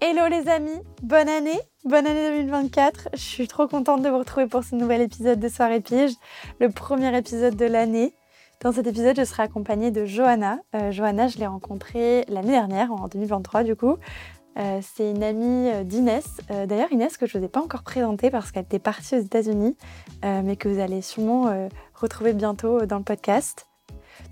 Hello les amis, bonne année, bonne année 2024. Je suis trop contente de vous retrouver pour ce nouvel épisode de Soirée Pige, le premier épisode de l'année. Dans cet épisode, je serai accompagnée de Johanna. Euh, Johanna, je l'ai rencontrée l'année dernière, en 2023 du coup. Euh, c'est une amie euh, d'Inès. D'ailleurs, Inès, que je ne vous ai pas encore présentée parce qu'elle était partie aux États-Unis, mais que vous allez sûrement retrouver bientôt dans le podcast.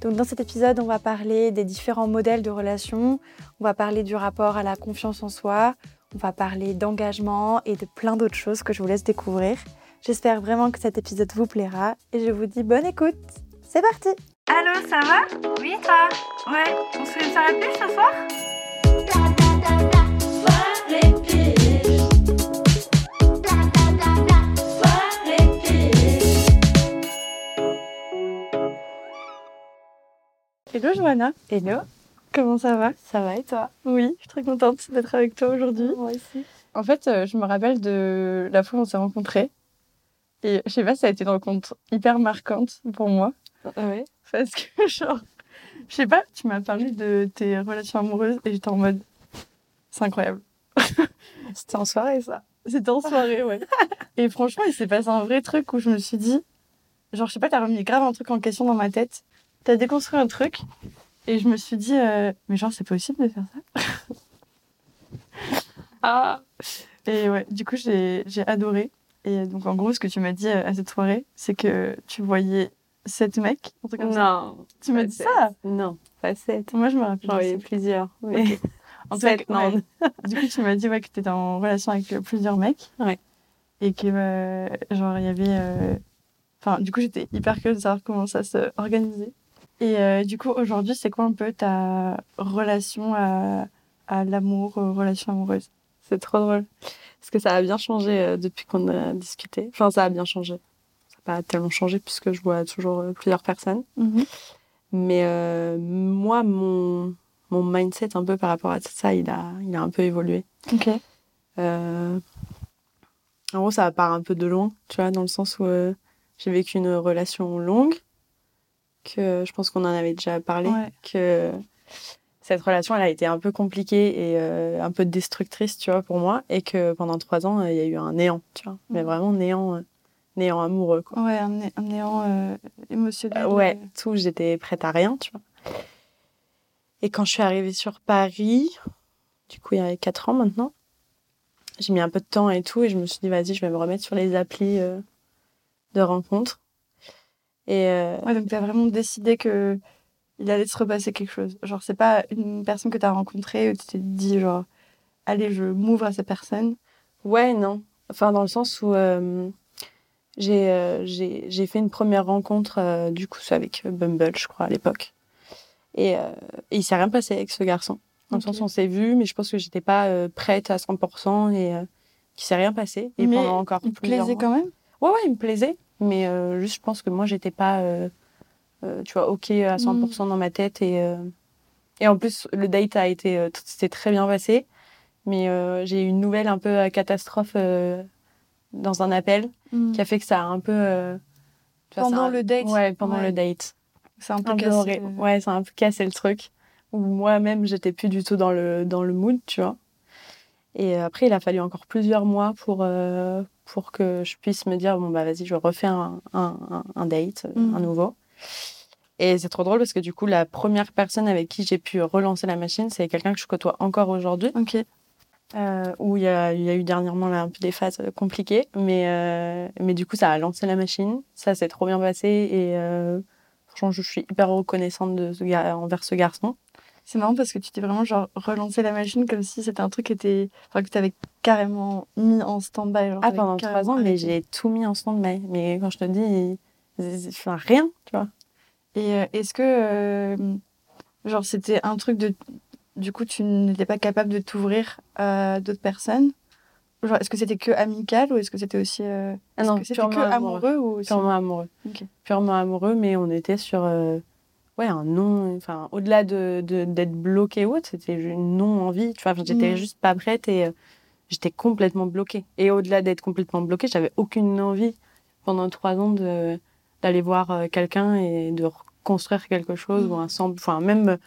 Donc, dans cet épisode, on va parler des différents modèles de relations, on va parler du rapport à la confiance en soi, on va parler d'engagement et de plein d'autres choses que je vous laisse découvrir. J'espère vraiment que cet épisode vous plaira et je vous dis bonne écoute. C'est parti! Allô, ça va? Oui, toi? Ouais, on se fait une soirée ce soir? Hello Johanna. Hello, Comment ça va? Ça va et toi? Oui, je suis très contente d'être avec toi aujourd'hui. Moi aussi. En fait, euh, je me rappelle de la fois où on s'est rencontrés. Et je sais pas, ça a été une rencontre hyper marquante pour moi. Ouais. Parce que, genre, je sais pas, tu m'as parlé de tes relations amoureuses et j'étais en mode, c'est incroyable. C'était en soirée ça. C'était en soirée, ouais. et franchement, il s'est passé un vrai truc où je me suis dit, genre, je sais pas, t'as remis grave un truc en question dans ma tête. T'as déconstruit un truc. Et je me suis dit, euh, mais genre, c'est possible de faire ça Ah Et ouais, du coup, j'ai adoré. Et donc, en gros, ce que tu m'as dit euh, à cette soirée, c'est que tu voyais sept mecs, truc comme ça. Non. Tu m'as dit sept. ça Non, pas sept. Moi, je me rappelle. J'en ça. plusieurs. Mais... En tout cas, Sept, non. ouais. Du coup, tu m'as dit ouais, que tu étais en relation avec euh, plusieurs mecs. Ouais. Et que, euh, genre, il y avait. euh, Enfin, du coup, j'étais hyper curieuse de savoir comment ça se organisait. Et euh, du coup, aujourd'hui, c'est quoi un peu ta relation à, à l'amour, aux relations amoureuses? C'est trop drôle. Parce que ça a bien changé euh, depuis qu'on a discuté. Enfin, ça a bien changé. Ça n'a pas tellement changé puisque je vois toujours euh, plusieurs personnes. Mais euh, moi, mon, mon mindset un peu par rapport à ça, il a, il a un peu évolué. Ok. Euh, En gros, ça part un peu de loin, tu vois, dans le sens où euh, j'ai vécu une relation longue, que je pense qu'on en avait déjà parlé, Ouais. que cette relation, elle a été un peu compliquée et euh, un peu destructrice, tu vois, pour moi, et que pendant trois ans, euh, il y a eu un néant, tu vois, mais vraiment néant, euh, néant amoureux, quoi. Ouais, un, né- un néant émotionnel. Ouais, tout, j'étais prête à rien, tu vois. Et quand je suis arrivée sur Paris, du coup, il y a quatre ans maintenant, j'ai mis un peu de temps et tout, et je me suis dit, vas-y, je vais me remettre sur les applis de rencontres. Et euh, Ouais, donc t'as vraiment décidé que il allait se repasser quelque chose. Genre, c'est pas une personne que t'as rencontrée où tu t'es dit, genre, allez, je m'ouvre à cette personne. ouais, non. Enfin, dans le sens où euh, j'ai euh, j'ai fait une première rencontre, euh, du coup, avec Bumble, je crois, à l'époque. Et, et il s'est rien passé avec ce garçon. Dans le sens où on s'est vu, mais je pense que j'étais pas prête à 100% et qu'il s'est rien passé. Et Mais pendant encore Il plusieurs plaisait mois- quand même? Ouais, ouais, il me plaisait. Mais euh, juste, je pense que moi, j'étais pas, euh, euh, tu vois, OK à 100% dans ma tête. Et, Et en plus, le date a été, s'est très bien passé. Mais j'ai eu une nouvelle un peu catastrophe dans un appel qui a fait que ça a un peu. Pendant le date Ouais, pendant Ouais. le date. C'est un peu Un cassé. Ouais, ça a un peu cassé le truc. Où moi-même, j'étais plus du tout dans le, dans le mood, tu vois. Et après, il a fallu encore plusieurs mois pour, euh, pour que je puisse me dire bon, bah vas-y, je refais un, un, date, euh, Mhm. un nouveau. Et c'est trop drôle parce que du coup, la première personne avec qui j'ai pu relancer la machine, c'est quelqu'un que je côtoie encore aujourd'hui. Ok. Euh, où il y, a, il y a eu dernièrement là, un peu des phases euh, compliquées. Mais, euh, mais du coup, ça a lancé la machine. Ça s'est trop bien passé. Et euh, franchement, je suis hyper reconnaissante de ce gars, envers ce garçon. C'est marrant parce que tu t'es vraiment genre relancé la machine comme si c'était un truc qui était. Enfin, que tu avais carrément mis en stand-by. Ah, t'avais pendant trois ans, mais j'ai tout mis en stand-by. Mais quand je te dis, enfin, rien, tu vois. Et euh, est-ce que. euh, genre, c'était un truc de. Du coup, tu n'étais pas capable de t'ouvrir à d'autres personnes? Genre, est-ce que c'était que amical ou est-ce que c'était aussi. euh, Ah non, que purement que amoureux. amoureux ou aussi- Purement amoureux. Ok. Purement amoureux, mais on était sur euh, ouais, un non. Enfin, au-delà de, de- d'être bloqué ou autre, c'était une non-envie. Tu vois, j'étais Mhm. juste pas prête et euh, j'étais complètement bloquée. Et au-delà d'être complètement bloquée, j'avais aucune envie pendant trois ans de, d'aller voir euh, quelqu'un et de reconstruire quelque chose ou un semble. Enfin, même,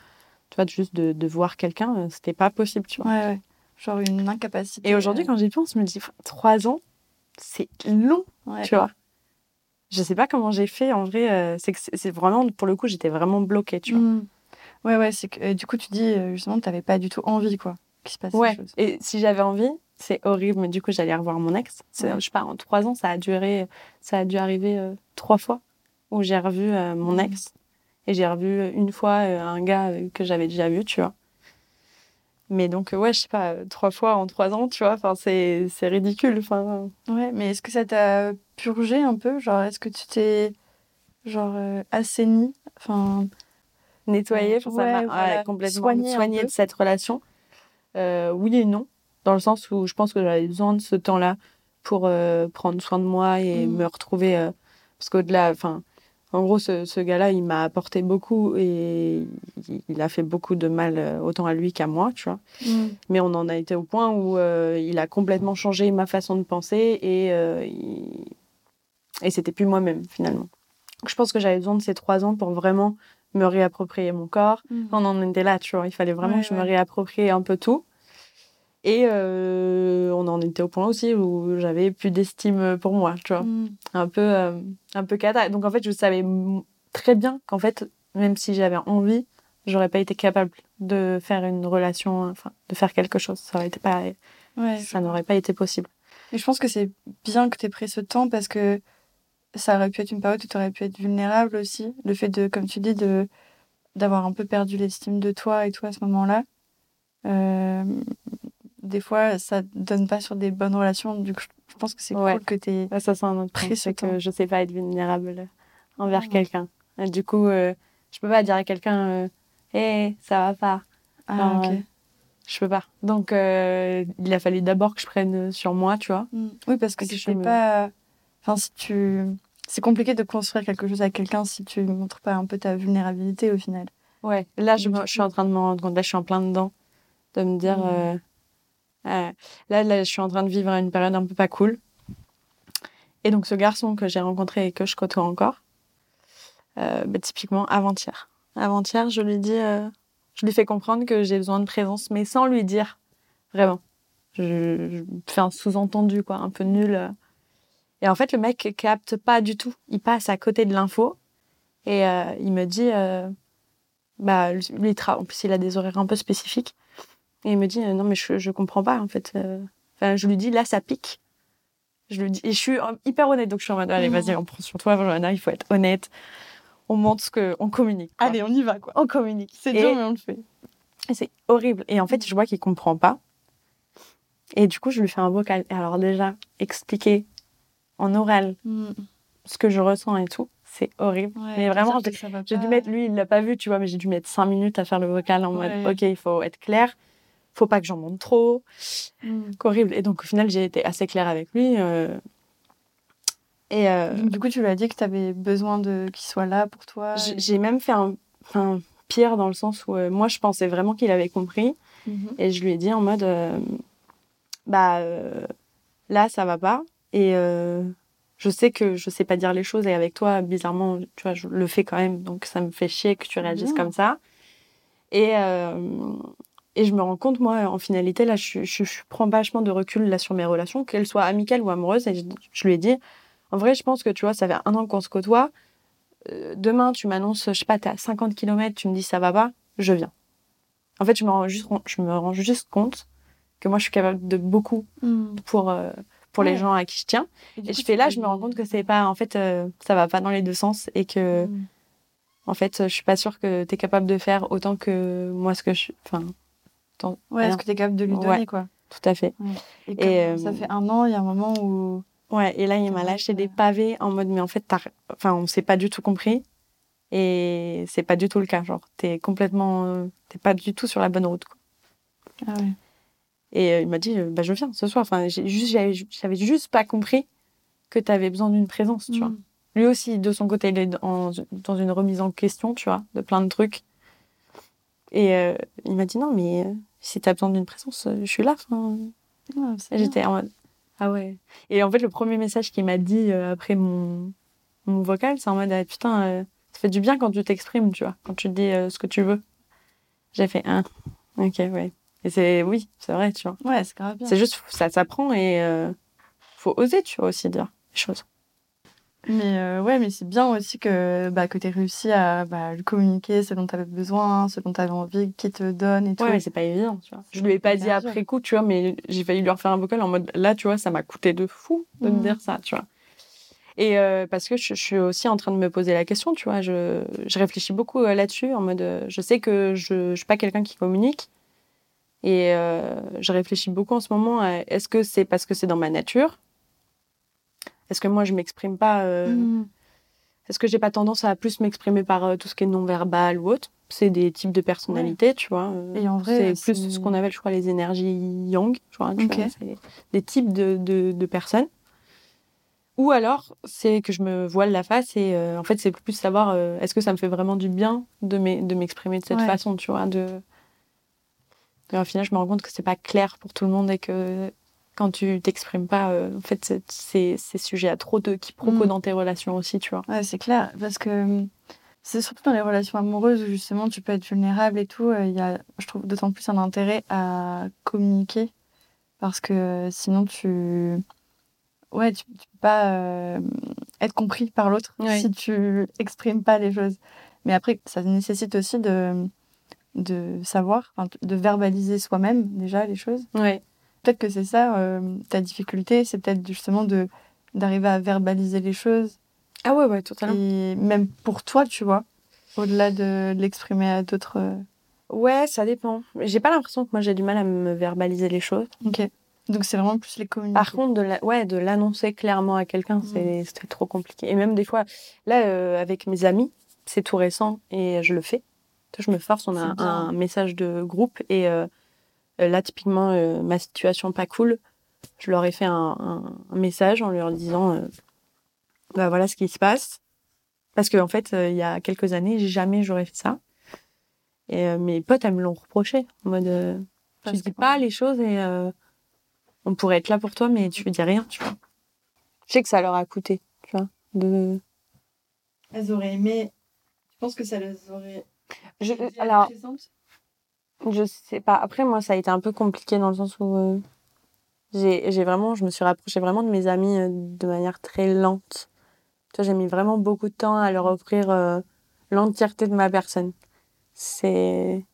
tu vois, juste de, de voir quelqu'un, euh, c'était pas possible, tu vois. Ouais, ouais. Genre une incapacité. Et aujourd'hui, quand j'y pense, je me dis, trois ans, c'est long ouais. tu vois. Je sais pas comment j'ai fait. En vrai, euh, c'est que c'est vraiment, pour le coup, j'étais vraiment bloquée, tu vois. Mm. Ouais, ouais, c'est que euh, du coup, tu dis euh, justement que t'avais pas du tout envie, quoi, qu'il se passe Ouais. Et si j'avais envie, c'est horrible, mais du coup, j'allais revoir mon ex. Ouais. Je sais pas, en trois ans, ça a duré, ça a dû arriver euh, trois fois où j'ai revu mon Mhm. ex. Et j'ai revu une fois un gars que j'avais déjà vu, tu vois. Mais donc, euh, ouais, je sais pas, euh, trois fois en trois ans, tu vois, enfin, c'est c'est ridicule. Enfin, Ouais, mais est-ce que ça t'a purgé un peu Genre, est-ce que tu t'es genre euh, assaini Enfin, ça Ouais, m'a voilà. ouais, complètement soigné de cette relation. Euh, oui et non, dans le sens où je pense que j'avais besoin de ce temps-là pour euh, prendre soin de moi et Mhm. me retrouver. parce qu'au-delà, enfin, en gros, ce, ce gars-là, il m'a apporté beaucoup et il, a fait beaucoup de mal euh, autant à lui qu'à moi, tu vois. Mais on en a été au point où euh, il a complètement changé ma façon de penser et, euh, il... et c'était plus moi-même finalement. Donc, je pense que j'avais besoin de ces trois ans pour vraiment me réapproprier mon corps. On en était là, tu vois. Il fallait vraiment Ouais, que je me réapproprie un peu tout. Et euh, on en était au point aussi où j'avais plus d'estime pour moi, tu vois. Mm. Un peu, euh, un peu cata. Donc en fait, je savais très bien qu'en fait, même si j'avais envie, j'aurais pas été capable de faire une relation, enfin, de faire quelque chose. Ça aurait été pas, Ouais, ça n'aurait pas été possible. Et je pense que c'est bien que tu aies pris ce temps parce que ça aurait pu être une période où tu aurais pu être vulnérable aussi. Le fait de, comme tu dis, de d'avoir un peu perdu l'estime de toi et tout à ce moment-là. Euh, des fois, ça donne pas sur des bonnes relations. Du coup, je pense que c'est Ouais. cool que tu. Ouais, ça, c'est un autre ce c'est que je sais pas être vulnérable envers Ah. quelqu'un. Du coup, euh, je peux pas dire à quelqu'un, euh, hé, ça va pas. Ah, ok. ouais. Je peux pas. Donc, euh, il a fallu d'abord que je prenne sur moi, tu vois. Mm. Oui, parce que si je me- pas. Enfin, si tu. C'est compliqué de construire quelque chose avec quelqu'un si tu montres pas un peu ta vulnérabilité au final. Ouais. Là, me- je suis en train de me rendre compte, là, je suis en plein dedans, de me dire, Mm. Euh, là, je suis en train de vivre une période un peu pas cool. Et donc, ce garçon que j'ai rencontré et que je côtoie encore, euh, bah, typiquement avant-hier. Avant-hier, je lui dis, euh, je lui fais comprendre que j'ai besoin de présence, mais sans lui dire vraiment. Je, fais un sous-entendu, quoi, un peu nul. Et en fait, le mec capte pas du tout. Il passe à côté de l'info et il me dit, bah, en plus, il a des horaires un peu spécifiques. Et il me dit, euh, non, mais je, je comprends pas, en fait. euh. Enfin, je lui dis, là, ça pique. Je lui dis, et je suis euh, hyper honnête, donc je suis en mode, allez, vas-y, on prend sur toi, Johanna, il faut être honnête. On montre ce que, on communique. quoi. Allez, on y va quoi. on communique. C'est dur, mais on le fait. et c'est horrible. Et en fait, je vois qu'il comprend pas. Et du coup, je lui fais un vocal. Et alors déjà, expliquer en oral Mm. ce que je ressens et tout, c'est horrible. Ouais, mais vraiment, j'ai dû mettre, lui, il l'a pas vu, tu vois, mais j'ai dû mettre cinq minutes à faire le vocal en mode, ok, il faut être clair. Faut pas que j'en monte trop. Mm. Horrible. Et donc, au final, j'ai été assez claire avec lui. euh, Et euh, du coup, tu lui as dit que tu avais besoin de qu'il soit là pour toi. J'ai et- j'ai même fait un, pire dans le sens où euh, moi, je pensais vraiment qu'il avait compris. Mhm. Et je lui ai dit en mode, bah là, ça va pas. Et je sais que je sais pas dire les choses. Et avec toi, bizarrement, tu vois, je le fais quand même. Donc ça me fait chier que tu réagisses comme ça. Et, euh, et je me rends compte, moi, en finalité, là, je, je, je prends vachement de recul là sur mes relations, qu'elles soient amicales ou amoureuses. Et je, je lui ai dit, en vrai, je pense que tu vois, ça fait un an qu'on se côtoie. Euh, demain, tu m'annonces, je sais pas, t'es à 50 km, tu me dis ça va pas, je viens. En fait, je me rends juste, je me rends juste compte que moi, je suis capable de beaucoup Mhm. pour, euh, pour les gens à qui je tiens. Et je fais là, je me rends compte que c'est pas, en fait, euh, ça va pas dans les deux sens et que, Mhm. en fait, je suis pas sûre que tu es capable de faire autant que moi ce que je. Enfin, tant- Ouais, rien. est-ce que tu es capable de lui Ouais. donner, quoi tout à fait. Et, Et, comme euh, ça fait un an, il y a un moment où... Ouais, et là, il m'a lâché des pavés en mode, mais en fait, t'as... Enfin, on s'est pas du tout compris. Et c'est pas du tout le cas. Genre, t'es complètement. T'es pas du tout sur la bonne route. quoi. Ah ouais. Et euh, il m'a dit, euh, bah, je viens ce soir. Enfin, juste, j'avais, juste pas compris que t'avais besoin d'une présence, tu vois. Mhm. Lui aussi, de son côté, il est dans, dans une remise en question, tu vois, de plein de trucs. Et euh, il m'a dit, non, mais si t'as besoin d'une présence, euh, je suis là. enfin, Ouais, bien. J'étais en mode, ah ouais. Et en fait, le premier message qu'il m'a dit euh, après mon, mon vocal, c'est en mode, ah, putain, euh, ça fait du bien quand tu t'exprimes, tu vois, quand tu dis euh, ce que tu veux. J'ai fait, ah, ok, ouais. Et c'est, oui, c'est vrai, tu vois. Ouais, c'est grave bien. C'est juste, ça s'apprend et faut oser, tu vois, aussi dire les choses. Mais euh, ouais, mais c'est bien aussi que, bah, que tu aies réussi à bah, lui communiquer ce dont tu avais besoin, ce dont tu avais envie qu'il te donne et tout. Ouais, mais c'est pas évident, tu vois. Je lui ai pas dit sûr. après coup, tu vois, mais j'ai failli lui refaire un vocal en mode, là, tu vois, ça m'a coûté de fou de me Mhm. dire ça, tu vois. Et euh, parce que je, je suis aussi en train de me poser la question, tu vois, je, je réfléchis beaucoup euh, là-dessus, en mode, euh, je sais que je, je suis pas quelqu'un qui communique, et je réfléchis beaucoup en ce moment à est-ce que c'est parce que c'est dans ma nature Est-ce que moi je m'exprime pas euh, Mhm. Est-ce que j'ai pas tendance à plus m'exprimer par euh, tout ce qui est non-verbal ou autre C'est des types de personnalités, tu vois. euh, Et en vrai, c'est plus ce qu'on appelle, je crois, les énergies yang. Je crois, tu Ok. vois, c'est des types de, de, de personnes. Ou alors, c'est que je me voile la face et euh, en fait, c'est plus savoir euh, est-ce que ça me fait vraiment du bien de m'e- de m'exprimer de cette Ouais. façon, tu vois. De... Et au final, je me rends compte que c'est pas clair pour tout le monde et que quand tu t'exprimes pas, euh, en fait, c'est- sujet à trop de quiproquos Mm. dans tes relations aussi, tu vois. Ouais, c'est clair. Parce que euh, c'est surtout dans les relations amoureuses où justement tu peux être vulnérable et tout. euh, Il y a, je trouve, d'autant plus un intérêt à communiquer. Parce que euh, sinon, tu. Ouais, tu, tu peux pas euh, être compris par l'autre si tu exprimes pas les choses. Mais après, ça nécessite aussi de, de savoir, de verbaliser soi-même déjà les choses. Ouais. Peut-être que c'est ça, euh, ta difficulté, c'est peut-être justement de d'arriver à verbaliser les choses Ah ouais, ouais, totalement. et même pour toi, tu vois, au-delà de l'exprimer à d'autres. euh, Ouais, ça dépend. J'ai pas l'impression que moi j'ai du mal à me verbaliser les choses. Ok. Donc c'est vraiment plus les communiquer. Par contre, de la... ouais, de l'annoncer clairement à quelqu'un, c'est c'est trop compliqué. Et même des fois, là, euh, avec mes amis, c'est tout récent et je le fais. Je me force, on a un message de groupe et euh, là, typiquement, euh, ma situation pas cool, je leur ai fait un, un- un message en leur disant, euh, bah voilà ce qui se passe. Parce qu'en en fait, euh, il y a quelques années, jamais j'aurais fait ça. Et euh, mes potes, elles me l'ont reproché. En mode, euh, tu dis pas les choses et euh, on pourrait être là pour toi, mais tu dis rien, tu vois. Je sais que ça leur a coûté, tu vois. De... Elles auraient aimé. Je pense que ça les aurait. Je, alors, présentes. Je sais pas. Après, moi, ça a été un peu compliqué dans le sens où euh, j'ai vraiment, je me suis rapprochée vraiment de mes amis euh, de manière très lente. Tu vois, j'ai mis vraiment beaucoup de temps à leur offrir euh, l'entièreté de ma personne. C'est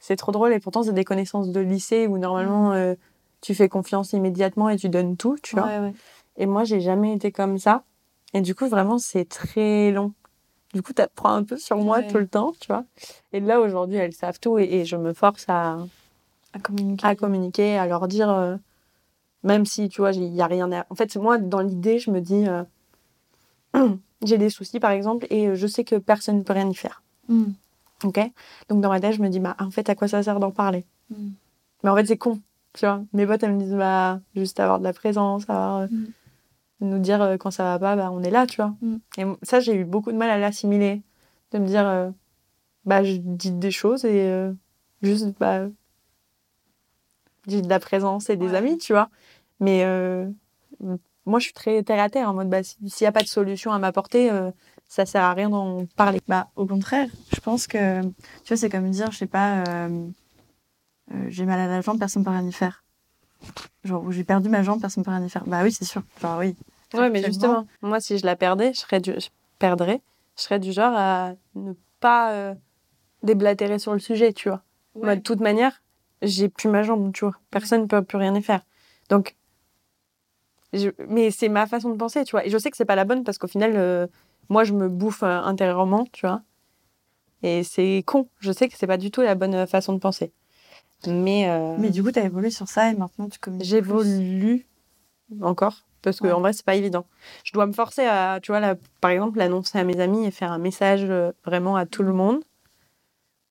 c'est trop drôle et pourtant c'est des connaissances de lycée où normalement euh, tu fais confiance immédiatement et tu donnes tout, tu vois. Ouais, ouais. Et moi, j'ai jamais été comme ça. Et du coup, vraiment, c'est très long. Du coup, t'apprends un peu sur moi Ouais. tout le temps, tu vois. Et là, aujourd'hui, elles savent tout et, et je me force à, À communiquer. à communiquer, à leur dire, euh, même si, tu vois, il y a rien à... En fait, moi, dans l'idée, je me dis, euh, j'ai des soucis, par exemple, et euh, je sais que personne ne peut rien y faire. Mm. Ok? Donc, dans ma tête, je me dis, bah, en fait, à quoi ça sert d'en parler? Mm. Mais en fait, c'est con, tu vois. Mes potes, elles me disent, bah, juste avoir de la présence, avoir, euh, Mm. Nous dire euh, quand ça va pas, bah, on est là, tu vois. Mm. Et ça, j'ai eu beaucoup de mal à l'assimiler. De me dire, euh, bah, je dis des choses et euh, juste, bah, j'ai de la présence et des Ouais. amis, tu vois. Mais euh, moi, je suis très terre à terre en mode, bah, si- s'il n'y a pas de solution à m'apporter, ça sert à rien d'en parler. Bah, au contraire, je pense que, tu vois, c'est comme dire, je sais pas, j'ai mal à la jambe, personne ne peut rien y faire. Genre, j'ai perdu ma jambe, personne ne peut rien y faire. Bah oui, c'est sûr. Genre, oui. Ouais, mais justement, moi, si je la perdais, je serais du, je perdrais, je serais du genre à ne pas euh, déblatérer sur le sujet, tu vois. Moi, de toute manière, j'ai plus ma jambe, tu vois. Personne ne peut plus rien y faire. Donc, je- mais c'est ma façon de penser, tu vois. Et je sais que c'est pas la bonne parce qu'au final, euh, moi, je me bouffe euh, intérieurement, tu vois. Et c'est con. Je sais que c'est pas du tout la bonne façon de penser. Mais, euh, Mais du coup, tu as évolué sur ça et maintenant tu communiques. j'évolue encore parce que Ouais. en vrai c'est pas évident je dois me forcer à tu vois là, par exemple l'annoncer à mes amis et faire un message euh, vraiment à tout le monde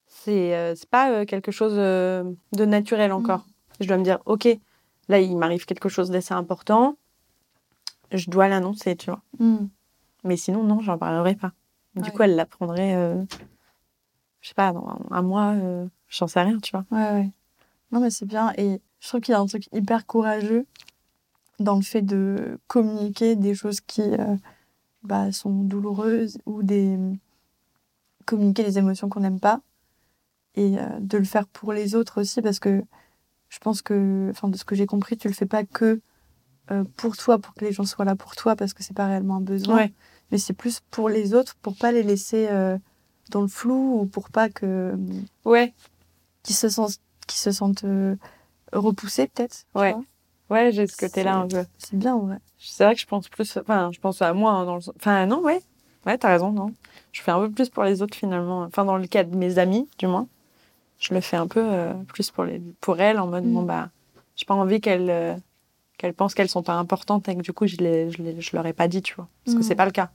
c'est euh, pas euh, quelque chose euh, de naturel encore je dois me dire ok là il m'arrive quelque chose d'assez important je dois l'annoncer tu vois Mm. mais sinon non j'en parlerai pas du Ouais. coup elle l'apprendrait je sais pas dans un, mois j'en sais rien tu vois Ouais, ouais. Non, mais c'est bien. Et je trouve qu'il y a un truc hyper courageux dans le fait de communiquer des choses qui euh, bah, sont douloureuses ou des communiquer des émotions qu'on n'aime pas et euh, de le faire pour les autres aussi parce que je pense que, enfin, de ce que j'ai compris, tu le fais pas que euh, pour toi, pour que les gens soient là pour toi parce que c'est pas réellement un besoin, Ouais. mais c'est plus pour les autres, pour pas les laisser dans le flou ou pour pas que ouais qui se sentent qui se sentent repoussés peut-être Ouais. Ouais j'ai ce côté là un peu c'est bien en vrai C'est vrai que je pense plus, enfin, je pense à moi hein, dans le, enfin, non, ouais, ouais, t'as raison, non. Je fais un peu plus pour les autres finalement. Enfin, dans le cas de mes amis, du moins, je le fais un peu euh, plus pour les, pour elles en mode Mm. bon bah, j'ai pas envie qu'elles, euh, qu'elles pensent qu'elles sont pas importantes et que du coup je les, je, les- je leur ai pas dit, tu vois, parce que Mm. c'est pas le cas.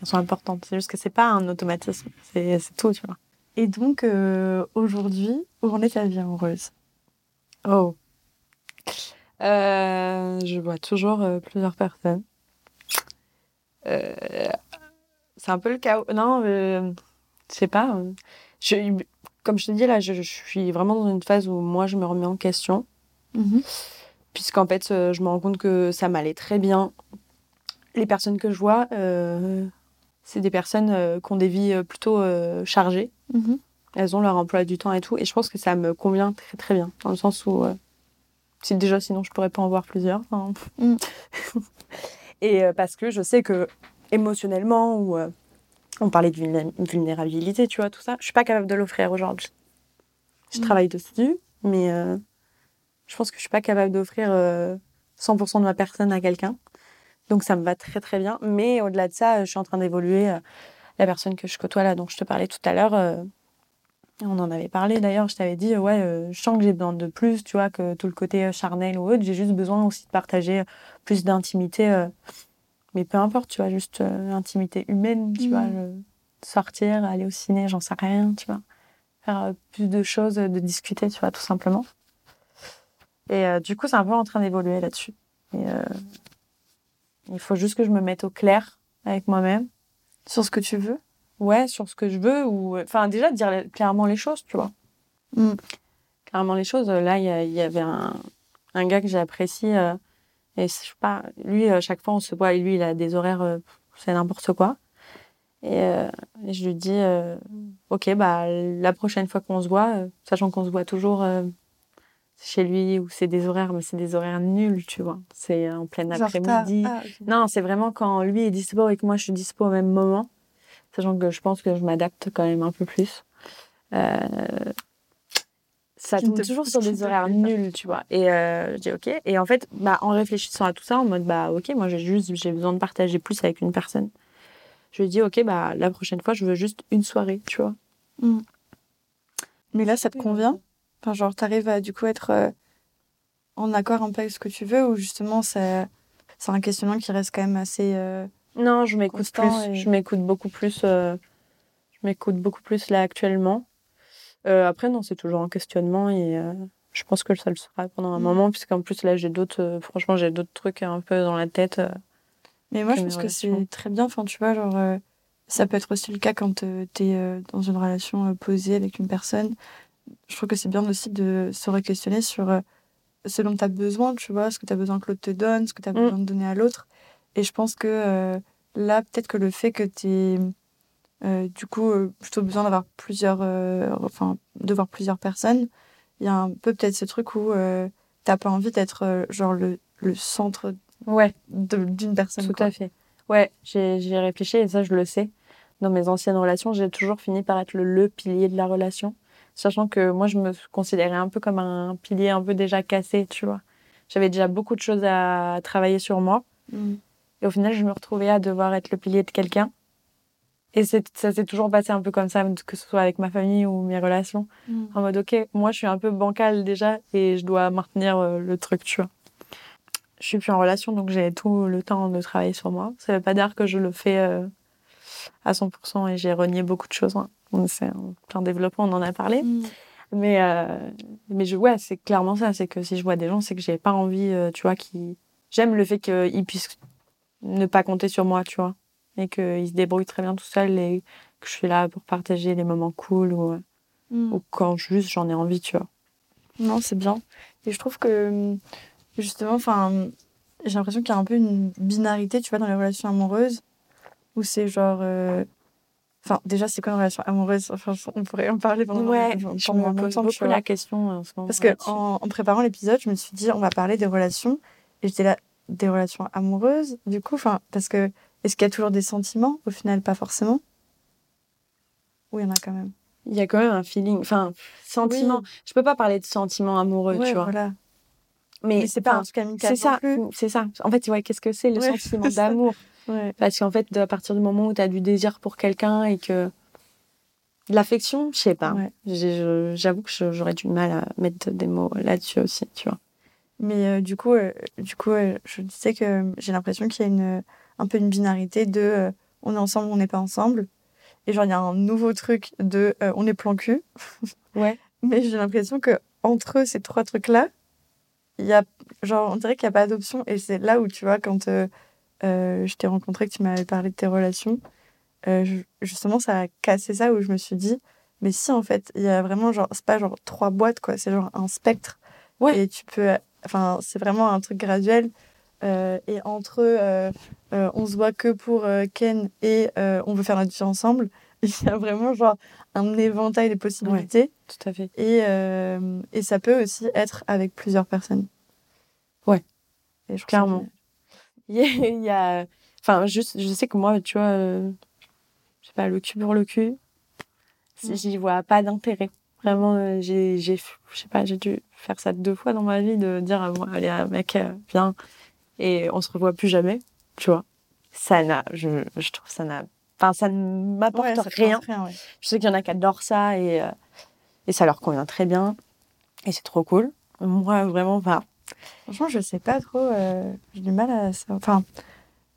Elles sont importantes. C'est juste que c'est pas un automatisme. C'est, c'est tout, tu vois. et donc euh, aujourd'hui où en est ta vie amoureuse? Oh. Euh, je vois toujours euh, plusieurs personnes. Euh, c'est un peu le chaos. Non, je sais pas. je- comme je te dis là, je, je suis vraiment dans une phase où moi je me remets en question, puisqu'en fait je me rends compte que ça m'allait très bien. Les personnes que je vois, euh, c'est des personnes euh, qui ont des vies plutôt euh, chargées. Mhm. Elles ont leur emploi du temps et tout. Et je pense que ça me convient très très bien. Dans le sens où, si déjà sinon je pourrais pas en voir plusieurs. Mm. et euh, parce que je sais que émotionnellement, ou euh, on parlait de vulné- vulnérabilité, tu vois, tout ça, je suis pas capable de l'offrir aujourd'hui. Je Mm. travaille dessus, mais euh, je pense que je suis pas capable d'offrir euh, 100% de ma personne à quelqu'un. Donc ça me va très très bien. Mais au-delà de ça, je suis en train d'évoluer. la personne que je côtoie là, dont je te parlais tout à l'heure, on en avait parlé d'ailleurs, je t'avais dit, euh, ouais, euh, je sens que j'ai besoin de plus, tu vois, que tout le côté euh, charnel ou autre. J'ai juste besoin aussi de partager plus d'intimité. euh, mais peu importe, tu vois, juste euh, intimité humaine, tu vois, le- sortir, aller au ciné, j'en sais rien, tu vois. Faire plus de choses, de discuter, tu vois, tout simplement. Et du coup, c'est un peu en train d'évoluer là-dessus. Il faut juste que je me mette au clair avec moi-même. sur ce que tu veux Ouais, sur ce que je veux, ou. Enfin, déjà, dire la- clairement les choses, tu vois. Mm. Clairement les choses. Là, il y, avait un, un gars que j'apprécie. euh, et je sais pas, lui, à chaque fois, on se voit, et lui, il a des horaires, euh, c'est n'importe quoi. Et, euh, et je lui dis, euh, ok, bah, la prochaine fois qu'on se voit, euh, sachant qu'on se voit toujours euh, chez lui, ou c'est des horaires, mais c'est des horaires nuls, tu vois. C'est en plein Genre t'as- après-midi. ah. Non, c'est vraiment quand lui est dispo et que moi je suis dispo au même moment. Sachant que je pense que je m'adapte quand même un peu plus. Euh, ça tombe toujours sur des horaires nuls, tu vois. Et euh, je dis ok. Et en fait, bah, en réfléchissant à tout ça, en mode bah ok, moi j'ai juste j'ai besoin de partager plus avec une personne. Je lui dis ok, bah la prochaine fois je veux juste une soirée, tu vois. mais là ça te convient? Enfin genre t'arrives à du coup être euh, en accord un peu avec ce que tu veux ou justement c'est c'est un questionnement qui reste quand même assez euh, Non, je m'écoute plus. Et- Je m'écoute beaucoup plus. euh, je m'écoute beaucoup plus là actuellement. Euh, après, non, c'est toujours un questionnement et euh, je pense que ça le sera pendant un Mm. moment, puisqu'en plus là, j'ai d'autres. franchement, j'ai d'autres trucs un peu dans la tête. Mais moi, je pense que c'est très bien. Enfin, tu vois, genre, ça peut être aussi le cas quand tu es dans une relation posée avec une personne. Je trouve que c'est bien aussi de se re-questionner sur ce dont tu as besoin, tu vois, ce que tu as besoin que l'autre te donne, ce que tu as Mm. besoin de donner à l'autre. Et je pense que euh, là, peut-être que le fait que tu aies du coup euh, plutôt besoin d'avoir plusieurs, euh, enfin, de voir plusieurs personnes, il y a un peu peut-être ce truc où euh, t'as pas envie d'être euh, genre le, le centre Ouais, d'une personne. tout quoi. à fait. Ouais, j'ai réfléchi et ça, je le sais. Dans mes anciennes relations, j'ai toujours fini par être le, le pilier de la relation. Sachant que moi, je me considérais un peu comme un pilier un peu déjà cassé, tu vois. J'avais déjà beaucoup de choses à travailler sur moi. Mm. Et au final, je me retrouvais à devoir être le pilier de quelqu'un. Et ça s'est toujours passé un peu comme ça, que ce soit avec ma famille ou mes relations. Mm. En mode, ok, moi, je suis un peu bancale déjà et je dois maintenir euh, le truc, tu vois. Je suis plus en relation, donc j'ai tout le temps de travailler sur moi. Ça veut pas dire que je le fais euh, à 100% et j'ai renié beaucoup de choses. hein. On- C'est en plein développement, on en a parlé. Mm. Mais, euh, mais je, ouais, c'est clairement ça. C'est que si je vois des gens, c'est que j'ai pas envie, euh, tu vois, qui. J'aime le fait qu'ils puissent ne pas compter sur moi, tu vois. Et qu'ils se débrouillent très bien tout seuls et que je suis là pour partager les moments cool ou, Mm. ou quand juste j'en ai envie, tu vois. Non, c'est bien. Et je trouve que, justement, enfin, j'ai l'impression qu'il y a un peu une binarité, tu vois, dans les relations amoureuses, où c'est genre. euh, Enfin, déjà, c'est quoi une relation amoureuse? Enfin, on pourrait en parler pendant, Ouais, pendant je me pose beaucoup la question en ce moment. Parce que en préparant l'épisode, je me suis dit, on va parler des relations. Et j'étais là, des relations amoureuses, du coup, enfin, parce que est-ce qu'il y a toujours des sentiments Au final, pas forcément? Oui, il y en a quand même? Il y a quand même un feeling, enfin, sentiment. Oui. Je peux pas parler de sentiment amoureux, Ouais, tu vois. voilà. Mais, Mais c'est pas un truc amical C'est ça, c'est ça. En fait, ouais, qu'est-ce que c'est le Ouais, sentiment d'amour? Ouais. Parce qu'en fait, à partir du moment où tu as du désir pour quelqu'un et que de l'affection, je sais pas. J'avoue que j'aurais du mal à mettre des mots là-dessus aussi, tu vois. Mais euh, du coup, euh, du coup euh, je disais que j'ai l'impression qu'il y a une, un peu une binarité de on est ensemble, on n'est pas ensemble. Et genre, il y a un nouveau truc de euh, on est plan cul. Ouais. Mais j'ai l'impression que entre ces trois trucs-là, il y a, genre, on dirait qu'il n'y a pas d'option. Et c'est là où, tu vois, quand euh, euh, je t'ai rencontré, que tu m'avais parlé de tes relations, je- justement, ça a cassé ça où je me suis dit, mais si, en fait, il y a vraiment, genre, c'est pas genre trois boîtes, quoi, c'est genre un spectre. Ouais. Et tu peux, enfin, c'est vraiment un truc graduel. Euh, et entre euh, euh, on se voit que pour Ken et on veut faire notre vie ensemble, il y a vraiment genre un éventail de possibilités. Tout à fait. Et, et ça peut aussi être avec plusieurs personnes. Ouais. Et je Clairement. Il y a, enfin, juste, je sais que moi, tu vois, je sais pas, le cul pour le cul, j'y vois pas d'intérêt. Vraiment, euh, j'ai, j'ai, je sais pas, j'ai dû faire ça deux fois dans ma vie, de dire à moi, allez, euh, mec, euh, viens, et on se revoit plus jamais, tu vois. Ça n'a, je, je trouve ça n'a, enfin, ça ne m'apporte Ouais, ça rien. apporte rien ouais. Je sais qu'il y en a qui adorent ça et, et ça leur convient très bien. Et c'est trop cool. Moi, vraiment, pas. Franchement, je sais pas trop. euh, J'ai du mal à ça. Enfin,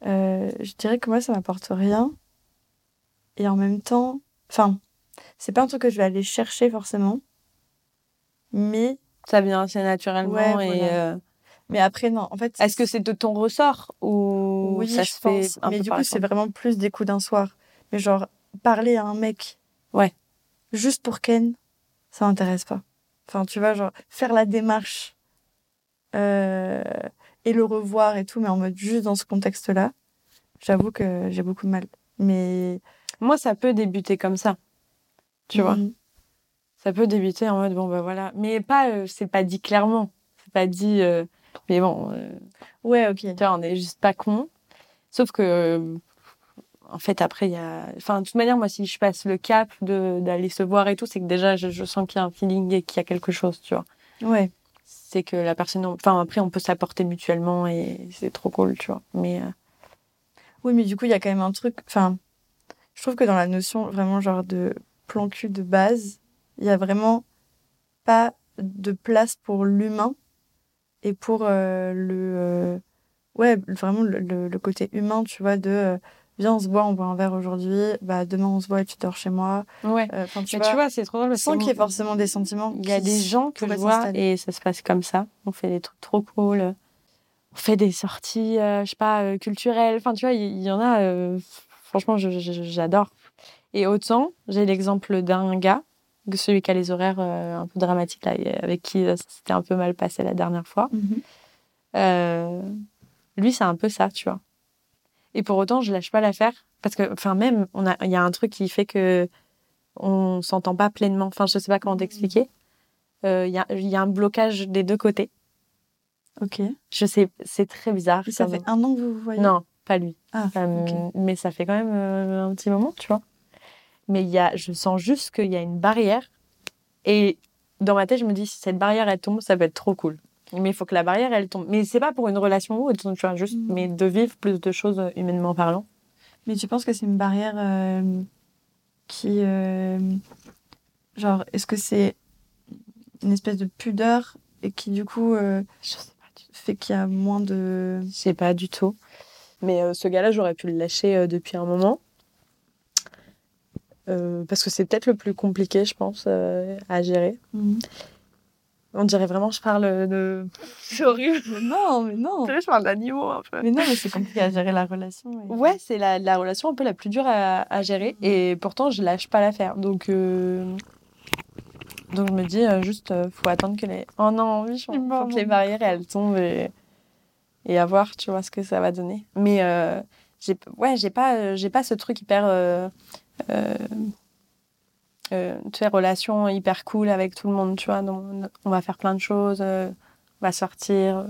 euh, je dirais que moi, ça m'apporte rien. Et en même temps, enfin, c'est pas un truc que je vais aller chercher forcément. Mais, Ça vient assez naturellement. Ouais, et, voilà. euh, mais après, non. En fait, Est-ce que c'est de ton ressort ou oui, ça je se fait pense. un Mais peu du coup, c'est vraiment plus des coups d'un soir. Mais genre, parler à un mec. Ouais. Juste pour Ken, ça m'intéresse pas. Enfin, tu vois, genre, faire la démarche euh, et le revoir et tout, mais en mode juste dans ce contexte-là, j'avoue que j'ai beaucoup de mal. Mais. Moi, ça peut débuter comme ça. Tu vois Mhm. Ça peut débuter en mode bon, bah voilà. Mais pas, euh, c'est pas dit clairement. C'est pas dit. euh, Mais bon, euh, Ouais, ok. tu vois, on est juste pas con. Sauf que. En fait, après, il y a. Enfin, de toute manière, moi, si je passe le cap de- d'aller se voir et tout, c'est que déjà, je, je sens qu'il y a un feeling et qu'il y a quelque chose, tu vois. Ouais. C'est que la personne. Enfin, après, on peut s'apporter mutuellement et c'est trop cool, tu vois. Mais. Oui, mais du coup, il y a quand même un truc. Enfin, je trouve que dans la notion vraiment genre de plan cul de base, il y a vraiment pas de place pour l'humain et pour euh, le. euh, ouais, vraiment le, le- le côté humain, tu vois, de. euh, Viens, on se voit, on boit un verre aujourd'hui. Bah, demain, on se voit et tu dors chez moi. Ouais. Euh, tu Mais vois, tu vois, c'est trop drôle sans qu'il y ait forcément des sentiments. Il y a des gens que je vois et ça se passe comme ça. On fait des trucs trop cool. On fait des sorties, euh, je sais pas, euh, culturelles. Enfin, tu vois, il y, en a. franchement, j'adore. Et autant, j'ai l'exemple d'un gars, celui qui a les horaires euh, un peu dramatiques, là, avec qui euh, ça s'était un peu mal passé la dernière fois. Euh, lui, c'est un peu ça, tu vois. Et pour autant, je lâche pas l'affaire. Parce que, enfin, même, on a- il y a un truc qui fait que on s'entend pas pleinement. Enfin, je sais pas comment t'expliquer. Euh, Il y, a, il y a un blocage des deux côtés. Ok. Je sais, c'est très bizarre. Et ça fait un an que vous vous voyez? Non, pas lui. Ah, Euh. Mais ça fait quand même euh, un petit moment, tu vois. Mais il y a, je sens juste qu'il y a une barrière. Et dans ma tête, je me dis, si cette barrière, elle tombe, ça peut être trop cool. Mais il faut que la barrière, elle tombe. Mais c'est pas pour une relation ou autre, tu vois, juste, Mhm. mais de vivre plus de choses euh, humainement parlant. Mais tu penses que c'est une barrière euh, qui. euh, genre, est-ce que c'est une espèce de pudeur et qui, du coup, euh, Je sais pas fait qu'il y a moins de. Je sais pas du tout. Mais ce gars-là, j'aurais pu le lâcher depuis un moment. Euh, parce que c'est peut-être le plus compliqué, je pense, euh, à gérer. On dirait vraiment je parle de. C'est horrible. Mais non, mais non. Je parle d'animaux un peu. Mais non, mais c'est compliqué à gérer la relation. et- Ouais, c'est la, la relation un peu la plus dure à, à gérer. Et pourtant, je lâche pas l'affaire. Donc, euh, donc je me dis, euh, juste, euh, faut attendre que les. Oh non, oui, m'a faut que les barrières elles tombent et, et à voir, tu vois, ce que ça va donner. Mais j'ai ouais, j'ai pas, j'ai pas ce truc hyper. Euh, euh, tu sais, relation hyper cool avec tout le monde, tu vois. donc on va faire plein de choses, euh, on va sortir. euh.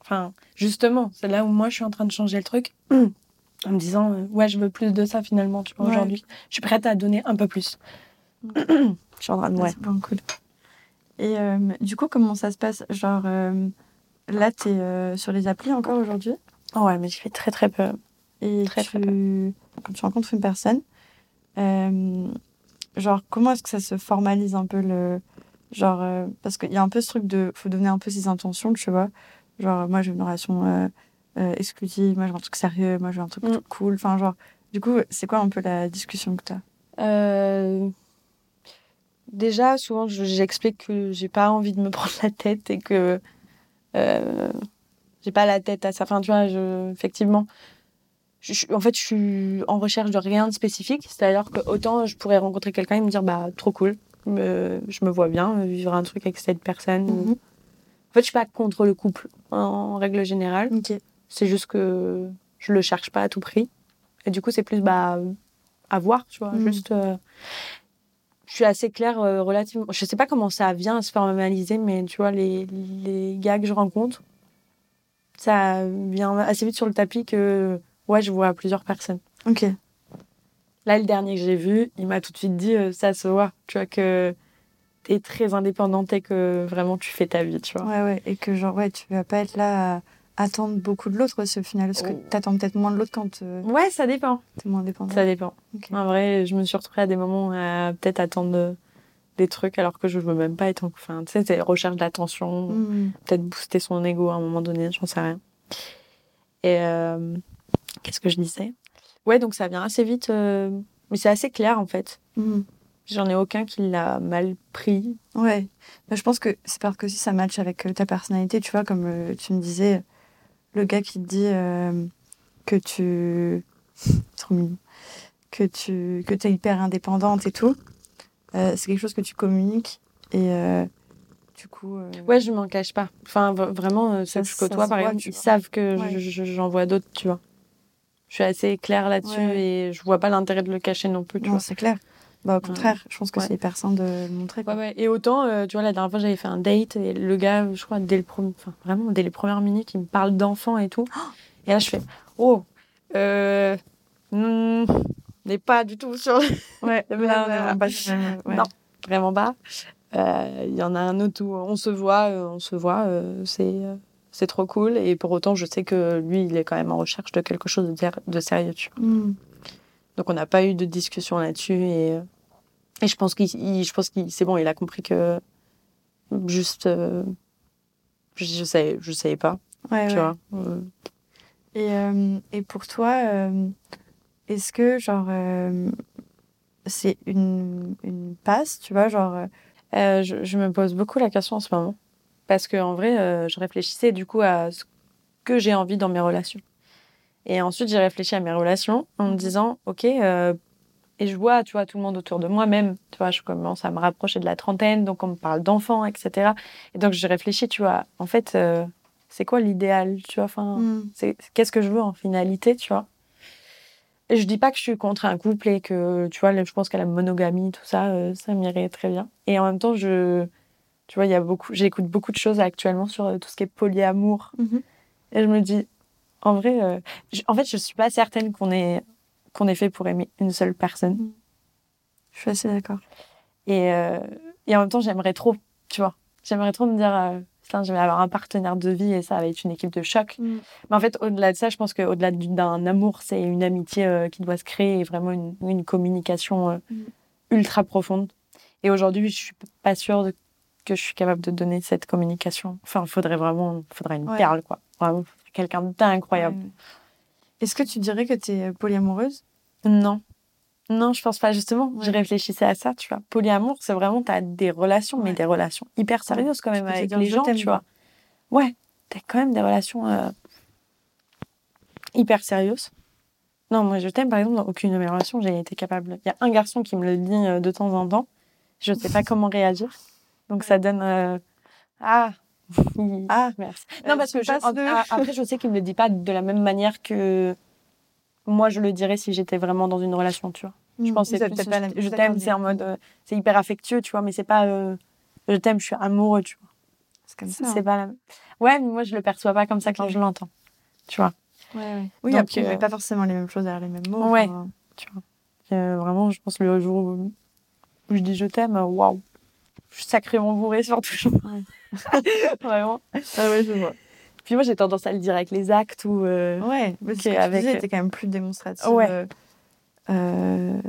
Enfin, justement, c'est là où moi je suis en train de changer le truc. En me disant, ouais, je veux plus de ça finalement, tu vois, Ouais. aujourd'hui. Je suis prête à donner un peu plus. je suis en train de. Ouais, c'est vraiment cool. Et du coup, comment ça se passe? Genre, là, t'es euh, sur les applis encore aujourd'hui? Oh ouais, mais je fais très très peu. et Très, tu, très quand tu rencontres une personne, genre, comment est-ce que ça se formalise un peu le. Genre, euh, parce qu'il y a un peu ce truc de. Faut donner un peu ses intentions, tu vois. Genre, moi, j'ai une relation euh, euh, exclusive, moi, veux un truc sérieux, moi, veux un truc Mm. cool. Enfin, genre, du coup, c'est quoi un peu la discussion que t'as? Euh, Déjà, souvent, je- j'explique que j'ai pas envie de me prendre la tête et que euh, j'ai pas la tête à ça. Enfin, tu vois, je... effectivement, je, en fait, je suis en recherche de rien de spécifique. C'est-à-dire que autant je pourrais rencontrer quelqu'un et me dire, bah, trop cool, je me vois bien euh, vivre un truc avec cette personne. Mhm. En fait, je suis pas contre le couple en règle générale. C'est juste que je le cherche pas à tout prix. Et du coup, c'est plus bah, à voir, tu vois. Mm. Juste. euh, je suis assez claire euh, relativement. Je sais pas comment ça vient à se formaliser, mais tu vois, les, les gars que je rencontre, ça vient assez vite sur le tapis que, ouais, je vois plusieurs personnes. Ok. Là, le dernier que j'ai vu, il m'a tout de suite dit, euh, ça se voit, tu vois, que t'es très indépendante et que vraiment tu fais ta vie, tu vois. Ouais, ouais. Et que, genre, ouais, tu vas pas être là à attendre beaucoup de l'autre aussi au final. Parce que Oh. t'attends peut-être moins de l'autre quand euh, Ouais, ça dépend. t'es moins indépendant. Ça dépend. En vrai, je me suis retrouvée à des moments à peut-être attendre euh, des trucs alors que je veux même pas être en... Enfin, tu sais, c'est recherche d'attention, Mm. peut-être booster son ego à un moment donné, j'en sais rien. Et euh, qu'est-ce que je disais? Ouais, donc ça vient assez vite, euh, mais c'est assez clair en fait. Mm. J'en ai aucun qui l'a mal pris. Ouais. Bah, je pense que c'est parce que si ça match avec euh, ta personnalité, tu vois, comme euh, tu me disais, le gars qui te dit euh, que tu. Trop mignon. Que tu que es hyper indépendante et tout. c'est quelque chose que tu communiques et du coup. euh, Ouais, je m'en cache pas. Enfin, vraiment, ceux que je côtoie, par exemple, ils savent que Ouais. je- je- j'en vois d'autres, tu vois. Je suis assez claire là-dessus Ouais. et je vois pas l'intérêt de le cacher non plus, tu non, c'est clair. Bah, au contraire, je pense que Ouais. c'est hyper sain de le montrer. quoi. Ouais. Et autant, euh, tu vois, la dernière fois, j'avais fait un date et le gars, je crois, dès le premier, enfin, vraiment, dès les premières minutes, il me parle d'enfants et tout. Et là, je fais, oh, euh, hmm, on n'est pas du tout sur Ouais, vraiment pas. Non, vraiment pas. Euh, Il y en a un autre où on se voit, euh, on se voit, c'est c'est trop cool. Et pour autant, je sais que lui, il est quand même en recherche de quelque chose de, sérieux. tu vois. Mm. Donc, on n'a pas eu de discussion là-dessus. Et, euh, et je pense qu'il, il- je pense qu'il, c'est bon, il a compris que juste, euh, je, je savais, je savais pas, Ouais, tu ouais. vois. Euh, Et, euh, et pour toi, est-ce que, genre, c'est une, une passe, tu vois, genre... je, je me pose beaucoup la question en ce moment. Parce qu'en vrai, euh, je réfléchissais du coup à ce que j'ai envie dans mes relations. Et ensuite, j'ai réfléchi à mes relations en me disant, OK, euh, et je vois, tu vois, tout le monde autour de moi, même, tu vois, je commence à me rapprocher de la trentaine, donc on me parle d'enfants, etc. Et donc, j'ai réfléchi, tu vois, en fait, euh, c'est quoi l'idéal, tu vois, enfin, Mm. c'est qu'est-ce que je veux en finalité, tu vois? Et je dis pas que je suis contre un couple et que, tu vois, je pense qu'à la monogamie, tout ça, euh, ça m'irait très bien. Et en même temps, je, tu vois, il y a beaucoup, j'écoute beaucoup de choses actuellement sur euh, tout ce qui est polyamour. Mhm. Et je me dis, en vrai, euh, en fait, je suis pas certaine qu'on est, qu'on est fait pour aimer une seule personne. Je suis assez d'accord. Et, euh, et en même temps, j'aimerais trop, tu vois, j'aimerais trop me dire, euh, putain, je vais avoir un partenaire de vie et ça va être une équipe de choc. Mm. Mais en fait, au-delà de ça, je pense qu'au-delà du- d'un amour, c'est une amitié qui doit se créer et vraiment une, une communication Mm. ultra profonde. Et aujourd'hui, je suis pas sûre de- que je suis capable de donner cette communication. Enfin, il faudrait vraiment, faudrait une Ouais. perle, quoi. Vraiment, quelqu'un d'incroyable. Ouais. Est-ce que tu dirais que tu es polyamoureuse? Non. Non, je pense pas. Justement, je Ouais. réfléchissais à ça, tu vois. Polyamour, c'est vraiment, tu as des relations, mais des relations hyper sérieuses quand même avec les je gens, tu vois. Ouais, tu as quand même des relations euh, hyper sérieuses. Non, moi, je t'aime, par exemple, dans aucune de mes relations, j'ai été capable. Il y a un garçon qui me le dit euh, de temps en temps. Je sais pas comment réagir. Donc, ça donne. euh, Ah Ah, merci. Non, Euh, parce que je- a- après, je sais qu'il me le dit pas de la même manière que moi, je le dirais si j'étais vraiment dans une relation, tu vois. Je pense que plus, pas la- je t'aime, c'est en mode, euh, c'est hyper affectueux, tu vois, mais c'est pas, euh, je t'aime, je suis amoureux, tu vois. C'est comme ça. C'est hein. pas la. Ouais, mais moi, je le perçois pas comme ça quand je l'entends, tu vois. Ouais, ouais. Oui, Donc, après, euh, met pas forcément les mêmes choses derrière les mêmes mots. Ouais. enfin, tu vois. Euh, vraiment, je pense le jour où je dis je t'aime, euh, waouh, je suis sacrément bourrée sur tout le monde. vraiment. Ah ouais, je vois. Puis moi, j'ai tendance à le dire avec les actes ou. euh, Ouais, mais Ok, c'est avec- avec. T'es quand même plus démonstrative. Ouais. euh, euh,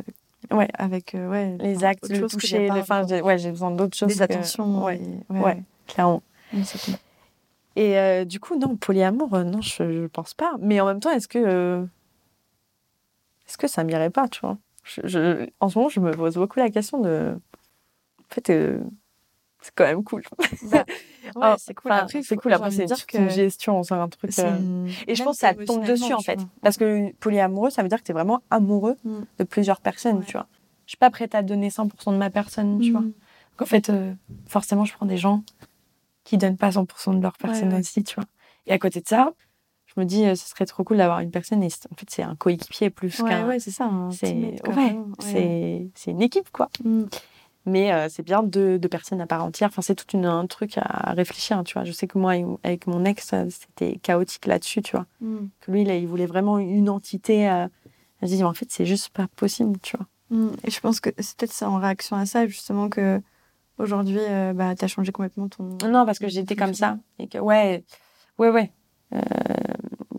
Ouais. Avec euh, ouais, les enfin, actes, le que toucher, des le- enfin, ouais, j'ai besoin d'autres choses. des que- attentions. Ouais, ouais, clairement. Et euh, du coup, non, polyamour, euh, non, je, je pense pas. Mais en même temps, est-ce que. euh, Est-ce que ça m'irait pas, tu vois? Je, je- En ce moment, je me pose beaucoup la question de. En fait, euh, c'est quand même cool. Ouais, Ah, c'est cool. enfin, Après, c'est cool. Après, c'est que une gestion, c'est un truc. euh, une- Et je pense que ça tombe dessus, en fait. Parce que polyamoureux, ça veut dire que tu es vraiment amoureux Mm. de plusieurs personnes, Ouais. tu vois. Je suis pas prête à donner 100% de ma personne, tu vois. Mm. Donc, en fait, euh, forcément, je prends des gens qui donnent pas 100% de leur personne ouais. aussi, tu vois. Et à côté de ça, je me dis, euh, ce serait trop cool d'avoir une personne. Et en fait, c'est un coéquipier plus qu'un. ouais, c'est ça. c'est une équipe, quoi. Mais euh, c'est bien deux, deux personnes à part entière. Enfin, c'est tout une, un truc à réfléchir, tu vois. Je sais que moi, avec mon ex, c'était chaotique là-dessus, tu vois. Mm. Que lui, là, il voulait vraiment une entité. euh, Je dis, en fait, c'est juste pas possible, tu vois. Mm. Et je pense que c'est peut-être ça en réaction à ça, justement, que aujourd'hui, euh, bah, t'as changé complètement ton. Non, parce que j'étais comme ça. Et que, ouais, ouais, ouais. Euh,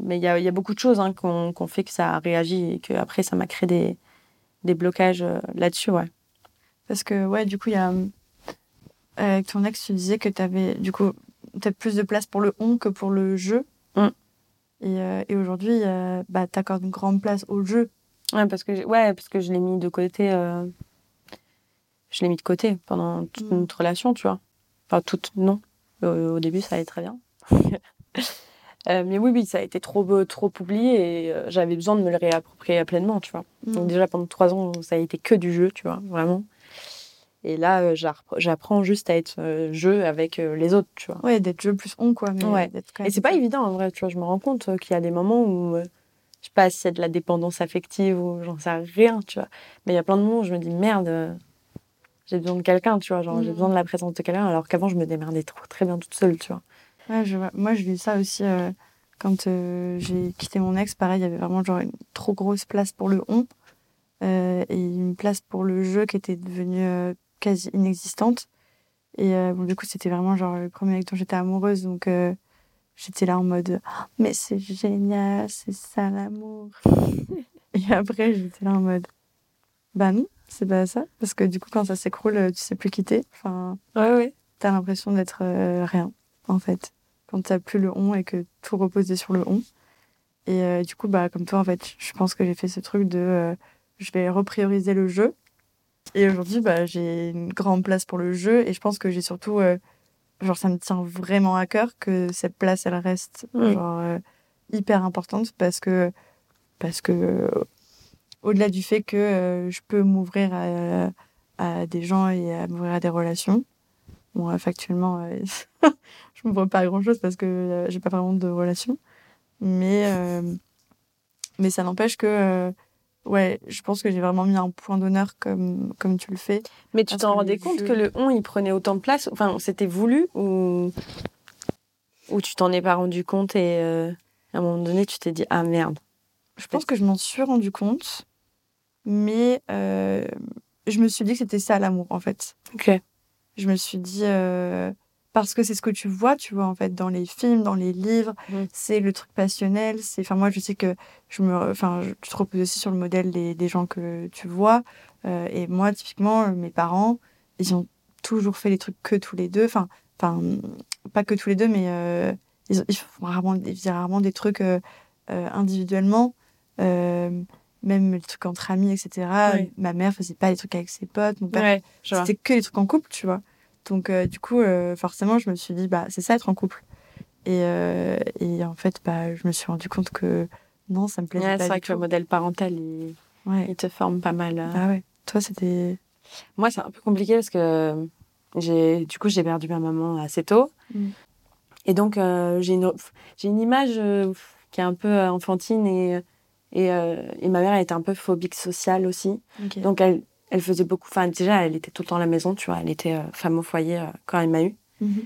mais il y a, il y a beaucoup de choses hein, qu'on fait que ça a réagi et que après ça m'a créé des, des blocages euh, là-dessus, ouais. Parce que, ouais, du coup, il y a. euh, Avec ton ex, tu disais que t'avais, du coup, peut-être plus de place pour le on que pour le je. Mm. Et, euh, et aujourd'hui, euh, bah, t'accordes une grande place au jeu. Ouais, parce que, ouais, parce que je l'ai mis de côté. euh, Je l'ai mis de côté pendant toute Mm. notre relation, tu vois. Enfin, toute, non. Au début, ça allait très bien. Mais oui, oui, ça a été trop, trop oublié et j'avais besoin de me le réapproprier pleinement, tu vois. Donc déjà pendant trois ans, ça a été que du jeu, tu vois, vraiment. Et là, euh, j'appre- j'apprends juste à être euh, jeu avec euh, les autres, tu vois. Ouais, d'être jeu plus on, quoi. Mais Ouais. Et c'est pas évident en vrai, tu vois. Je me rends compte qu'il y a des moments où, je sais pas si c'est de la dépendance affective ou j'en sais rien, tu vois. Mais il y a plein de moments où je me dis merde, j'ai besoin de quelqu'un, tu vois. Genre, j'ai Mhm. besoin de la présence de quelqu'un, alors qu'avant, je me démerdais trop, très bien toute seule, tu vois. Ouais, je. Moi, je vis ça aussi euh, quand euh, j'ai quitté mon ex. Pareil, il y avait vraiment genre une trop grosse place pour le on euh, et une place pour le jeu qui était devenue quasi inexistante. Et euh, bon, du coup, c'était vraiment genre le premier mec dont j'étais amoureuse. Donc, euh, j'étais là en mode Ah, Mais c'est génial, c'est ça l'amour. et après, j'étais là en mode Bah non, c'est pas ça. Parce que du coup, quand ça s'écroule, euh, tu sais plus quitter. Enfin, Ouais, ouais. t'as l'impression d'être euh, rien, en fait. Quand t'as plus le on et que tout reposait sur le on. Et du coup, bah, comme toi, en fait, je pense que j'ai fait ce truc de je vais reprioriser le jeu. Et aujourd'hui, bah, j'ai une grande place pour le jeu. Et je pense que j'ai surtout. euh, genre, ça me tient vraiment à cœur que cette place, elle reste Mm. genre, euh, hyper importante parce que parce que euh, au-delà du fait que euh, je peux m'ouvrir à, à des gens et à m'ouvrir à des relations, bon, factuellement, je m'ouvre pas à grand-chose parce que j'ai pas vraiment de relations, mais, mais ça n'empêche que, ouais, je pense que j'ai vraiment mis un point d'honneur comme, comme tu le fais. Mais tu t'en rendais compte que le on, il prenait autant de place? Enfin, c'était voulu ou, ou tu t'en es pas rendu compte et euh, à un moment donné, tu t'es dit Ah merde. Je pense que je m'en suis rendu compte, mais euh, je me suis dit que c'était ça l'amour en fait. Ok. Je me suis dit euh, parce que c'est ce que tu vois, tu vois en fait dans les films, dans les livres, Mm. c'est le truc passionnel. C'est, enfin moi je sais que je me, enfin je- tu te reposes aussi sur le modèle des, des gens que tu vois. Euh, et moi typiquement euh, mes parents, ils ont toujours fait les trucs que tous les deux. Enfin, enfin pas que tous les deux, mais euh, ils, ils font rarement, ils faisaient rarement des trucs euh, individuellement. Même les trucs entre amis, etc. Ma mère faisait pas les trucs avec ses potes. Mon père Ouais, c'était que les trucs en couple, tu vois. Donc, euh, du coup, euh, forcément, je me suis dit, bah, c'est ça être en couple. Et, euh, et en fait, bah, je me suis rendu compte que non, ça me plaisait Ouais, pas c'est vrai que le modèle parental, il, Ouais. il te forme pas mal. Ah ouais. Toi, c'était. Moi, c'est un peu compliqué parce que j'ai, du coup, j'ai perdu ma maman assez tôt. Mm. Et donc, euh, j'ai une, j'ai une image euh, qui est un peu enfantine et, et, euh, et ma mère, elle était un peu phobique sociale aussi. Donc, elle, elle faisait beaucoup. Enfin, déjà, elle était tout le temps à la maison, tu vois. Elle était euh, femme au foyer euh, quand elle m'a eu. Mhm.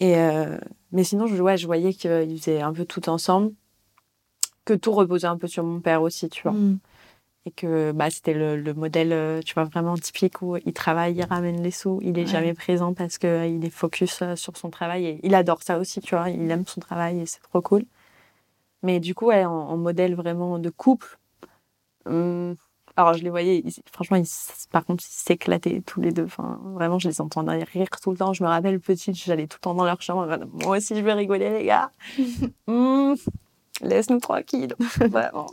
Et, euh, mais sinon, je, ouais, je voyais qu'ils faisaient un peu tout ensemble. Que tout reposait un peu sur mon père aussi, tu vois. Mm. Et que bah, c'était le, le modèle, tu vois, vraiment typique où il travaille, il ramène les sous, il est Ouais. jamais présent parce qu'il est focus sur son travail. Et il adore ça aussi, tu vois. Il aime son travail et c'est trop cool. Mais du coup, ouais, en, en modèle vraiment de couple, hum, alors je les voyais, ils- franchement, ils, par contre, ils s'éclataient tous les deux. Enfin, vraiment, je les entendais rire tout le temps. Je me rappelle, petite, j'allais tout le temps dans leur chambre. Moi aussi, je vais rigoler, les gars. Hum, Laisse-nous tranquilles. Vraiment.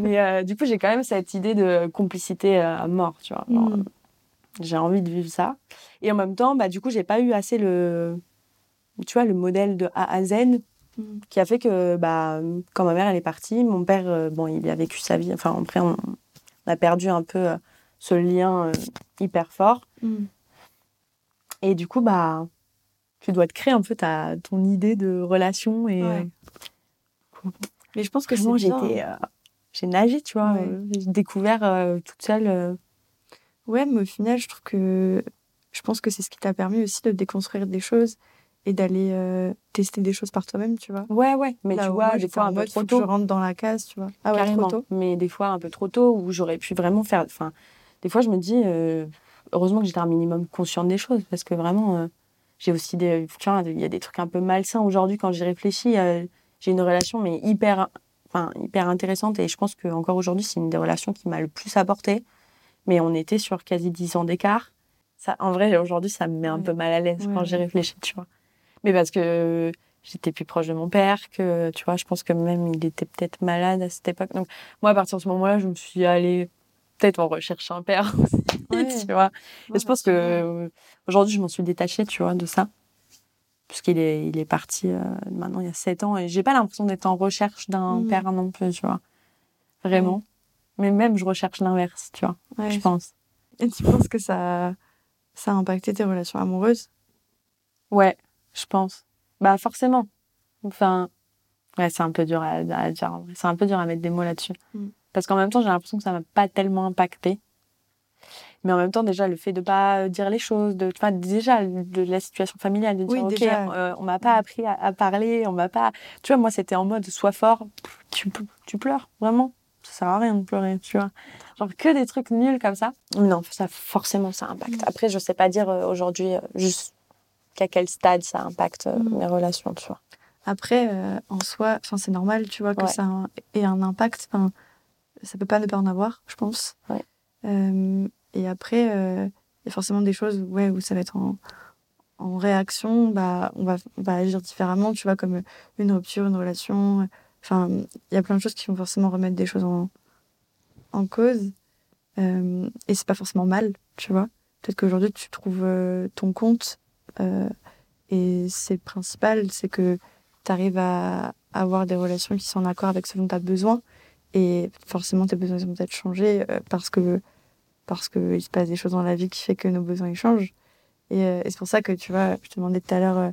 Mais euh, du coup, j'ai quand même cette idée de complicité euh, à mort, tu vois. Genre, Mm. J'ai envie de vivre ça. Et en même temps, bah, du coup, j'ai pas eu assez le, tu vois, le modèle de A à Z Mm. qui a fait que, bah, quand ma mère elle est partie, mon père, euh, bon, il a vécu sa vie. Enfin, après, on, on a perdu un peu euh, ce lien euh, hyper fort. Mm. Et du coup, bah, tu dois te créer un peu ta, ton idée de relation. Et Ouais. Mais je pense que c'est j'étais, euh, j'ai nagé, tu vois. Ouais. euh, j'ai découvert euh, toute seule. euh, Ouais, mais au final, je trouve que je pense que c'est ce qui t'a permis aussi de déconstruire des choses et d'aller euh, tester des choses par toi-même, tu vois. Ouais, ouais. Mais Là tu vois, moi, des fois un peu mode, trop que je tôt. rentre dans la case, tu vois. Ah ouais, carrément. trop tôt. Mais des fois un peu trop tôt, où j'aurais pu vraiment faire. Enfin, des fois, je me dis, euh, heureusement que j'étais un minimum consciente des choses, parce que vraiment, euh, j'ai aussi des. Tu vois, il y a des trucs un peu malsains aujourd'hui quand j'y réfléchis. j'ai une relation, mais hyper, enfin, hyper intéressante, et je pense que encore aujourd'hui, c'est une des relations qui m'a le plus apporté. Mais on était sur quasi 10 ans d'écart. Ça, en vrai, aujourd'hui, ça me met un Ouais. peu mal à l'aise Ouais, quand j'y réfléchis, tu vois. Mais parce que j'étais plus proche de mon père, que tu vois, je pense que même il était peut-être malade à cette époque. Donc, moi, à partir de ce moment-là, je me suis allez, peut-être on recherche un père aussi, Ouais. tu vois. Ouais, Et je pense que euh, aujourd'hui, je m'en suis détachée, tu vois, de ça. Puisqu'il est, il est parti euh, maintenant il y a sept ans et j'ai pas l'impression d'être en recherche d'un Mm. père non plus, tu vois. Vraiment. Mais même, je recherche l'inverse, tu vois, je pense. Et tu penses que ça, ça a impacté tes relations amoureuses? Ouais, je pense. Bah, forcément. Enfin, ouais, c'est un peu dur à, à dire. C'est un peu dur à mettre des mots là-dessus. Mm. Parce qu'en même temps, j'ai l'impression que ça m'a pas tellement impacté. Mais en même temps, déjà, le fait de pas dire les choses, de, enfin, déjà, de la situation familiale, de Oui, dire, OK, euh, on m'a pas appris à, à parler, on m'a pas. Tu vois, moi, c'était en mode, sois fort, tu, tu pleures, vraiment. Ça sert à rien de pleurer, tu vois. Genre que des trucs nuls comme ça. Non, ça, forcément, ça impacte. Mm. Après, je sais pas dire euh, aujourd'hui, euh, juste qu'à quel stade ça impacte euh, Mm. mes relations, tu vois. Après, euh, en soi, c'est normal, tu vois, que Ouais. ça ait un impact. Enfin, ça peut pas ne pas en avoir, je pense. Ouais. Euh, et après, euh, il y a forcément des choses ouais, où ça va être en, en réaction. Bah, on, va, on va agir différemment, tu vois, comme une rupture, une relation. Enfin, il y a plein de choses qui vont forcément remettre des choses en, en cause. Et c'est pas forcément mal, tu vois. Peut-être qu'aujourd'hui, tu trouves ton compte. Euh, et c'est le principal, c'est que tu arrives à avoir des relations qui sont en accord avec ce dont tu as besoin. Et forcément, tes besoins ils ont peut-être changé euh, parce que parce qu'il se passe des choses dans la vie qui fait que nos besoins ils changent. Et, euh, c'est pour ça que tu vois, je te demandais tout à l'heure,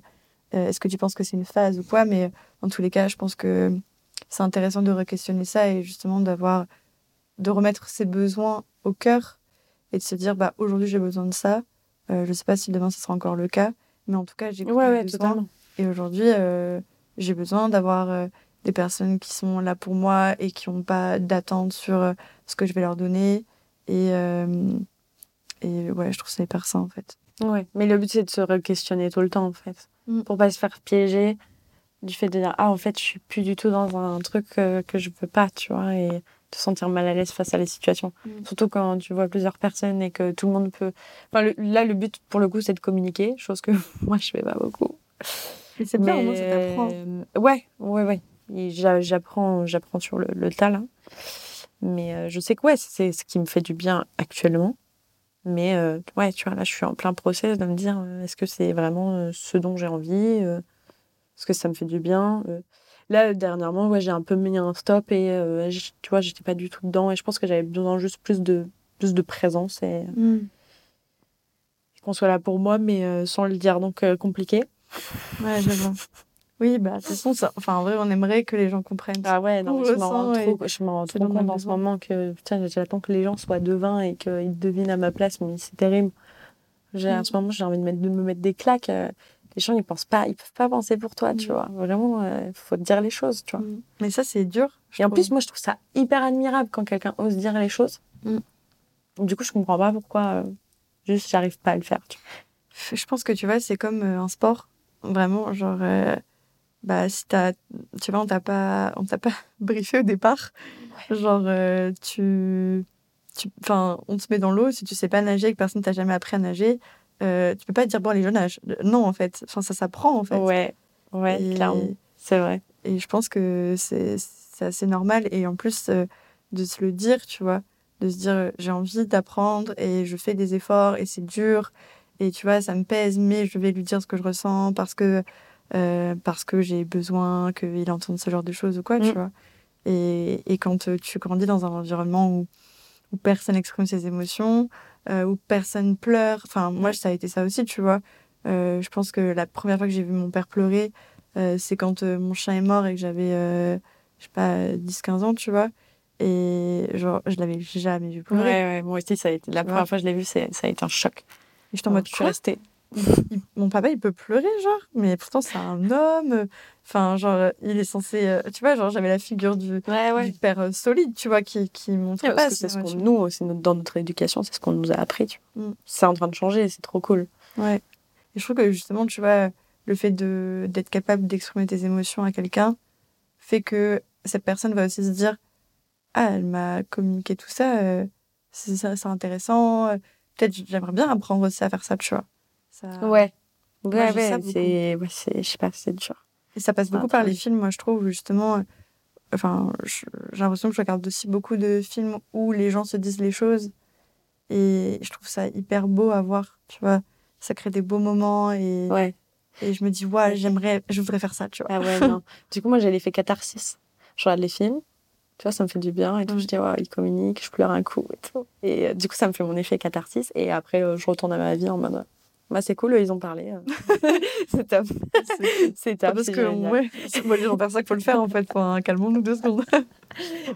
est-ce que tu penses que c'est une phase ou quoi Mais en tous les cas, je pense que c'est intéressant de re-questionner ça et justement d'avoir, de remettre ses besoins au cœur et de se dire, bah aujourd'hui j'ai besoin de ça. Euh, je sais pas si demain ce sera encore le cas, mais en tout cas j'ai Ouais, ouais, besoin. Et aujourd'hui, euh, j'ai besoin d'avoir euh, des personnes qui sont là pour moi et qui n'ont pas d'attente sur ce que je vais leur donner. Et, et ouais, je trouve ça hyper sain en fait. Ouais, mais le but c'est de se re-questionner tout le temps en fait, Mm. pour pas se faire piéger du fait de dire ah en fait je suis plus du tout dans un truc que je veux pas, tu vois, et te sentir mal à l'aise face à les situations. Mm. Surtout quand tu vois plusieurs personnes et que tout le monde peut. Enfin le- là le but pour le coup c'est de communiquer, chose que moi je fais pas beaucoup. Et c'est bien, au moins, ça t'apprend. euh, Ouais, ouais, ouais. Et J'apprends, j'apprends sur le, le tas là. Mais euh, je sais que ouais, c'est ce qui me fait du bien actuellement. Mais euh, ouais, tu vois, là, je suis en plein process de me dire est-ce que c'est vraiment ce dont j'ai envie Est-ce que ça me fait du bien. Là, dernièrement, ouais, j'ai un peu mis un stop et euh, j- tu vois, j'étais pas du tout dedans et je pense que j'avais besoin juste plus de, plus de présence et, Mm. qu'on soit là pour moi, mais euh, sans le dire. Donc, euh, compliqué. Ouais, je vois. Oui, bah, de toute façon, ça... enfin, en vrai, on aimerait que les gens comprennent. Ah ouais, non, je m'en rends trop, je rends compte en ce moment que putain, j'attends que les gens soient devins et qu'ils devinent à ma place, mais c'est terrible. J'ai, En Mm. ce moment, j'ai envie de, mettre, de me mettre des claques. Euh, Les gens, ils pensent pas, ils peuvent pas penser pour toi, tu Mm. vois. Vraiment, il faut te dire les choses, tu vois. Mm. Mais ça, c'est dur. Et en trouve. plus, moi, je trouve ça hyper admirable quand quelqu'un ose dire les choses. Mm. Du coup, je comprends pas pourquoi euh, juste j'arrive pas à le faire. Tu vois. Je pense que tu vois, c'est comme euh, un sport. Vraiment, genre, euh, bah, si t'as, tu vois, on t'a pas, on t'a pas briefé au départ. Genre, euh, tu, tu, enfin, on te met dans l'eau, si tu sais pas nager et que personne t'a jamais appris à nager, euh, tu peux pas dire, bon, allez, je nage. Non, en fait. Enfin, ça s'apprend, en fait. Ouais, ouais, Et- clairement. C'est vrai. Et je pense que c'est c'est assez normal. Et en plus, euh, de se le dire, tu vois, de se dire, euh, j'ai envie d'apprendre et je fais des efforts et c'est dur. Et tu vois, ça me pèse, mais je vais lui dire ce que je ressens parce que, euh, parce que j'ai besoin qu'il entende ce genre de choses ou quoi, tu Mm. vois. Et, et quand euh, tu grandis dans un environnement où, où personne exprime ses émotions, euh, où personne pleure, enfin, moi, ça a été ça aussi, tu vois. Euh, je pense que la première fois que j'ai vu mon père pleurer, euh, c'est quand euh, mon chien est mort et que j'avais, euh, je sais pas, 10-15 ans, tu vois. Et genre, je l'avais jamais vu Ouais, pleurer. ouais, moi aussi, ça a été, la première fois que je l'ai vu, ça a été un choc. Et j'étais en mode, je suis restée. Il- Mon papa, il peut pleurer, genre, mais pourtant, c'est un homme. Enfin, genre, il est censé. euh, Tu vois, genre, j'avais la figure du, Ouais, du père euh, solide, tu vois, qui, qui montre Ouais, pas. c'est ce qu'on nous, dans notre éducation, c'est ce qu'on nous a appris. tu vois. Mm. C'est en train de changer, c'est trop cool. Ouais. Et je trouve que justement, tu vois, le fait de d'être capable d'exprimer tes émotions à quelqu'un fait que cette personne va aussi se dire Ah, elle m'a communiqué tout ça, euh, c'est c'est intéressant, peut-être j'aimerais bien apprendre aussi à faire ça, tu vois. Ça... Ouais. Ouais, ouais, c'est, ouais, je sais pas, c'est dur. Et ça passe beaucoup par les films, moi, je trouve, justement. euh, Enfin, j'ai l'impression que je regarde aussi beaucoup de films où les gens se disent les choses. Et je trouve ça hyper beau à voir, tu vois. Ça crée des beaux moments et. Ouais. Et je me dis, ouais, j'aimerais, je voudrais faire ça, tu vois. Ah ouais, non. du coup, moi, j'ai l'effet catharsis. Je regarde les films, tu vois, ça me fait du bien et tout. Je dis, ouais, ils communiquent, je pleure un coup et tout. Et euh, du coup, ça me fait mon effet catharsis. Et après, euh, je retourne à ma vie en mode, bah, c'est cool, ils ont parlé. euh. c'est top. c'est top. parce que, ouais, moi, les gens ça qu'il faut le faire, en fait. Enfin, calmons-nous deux secondes.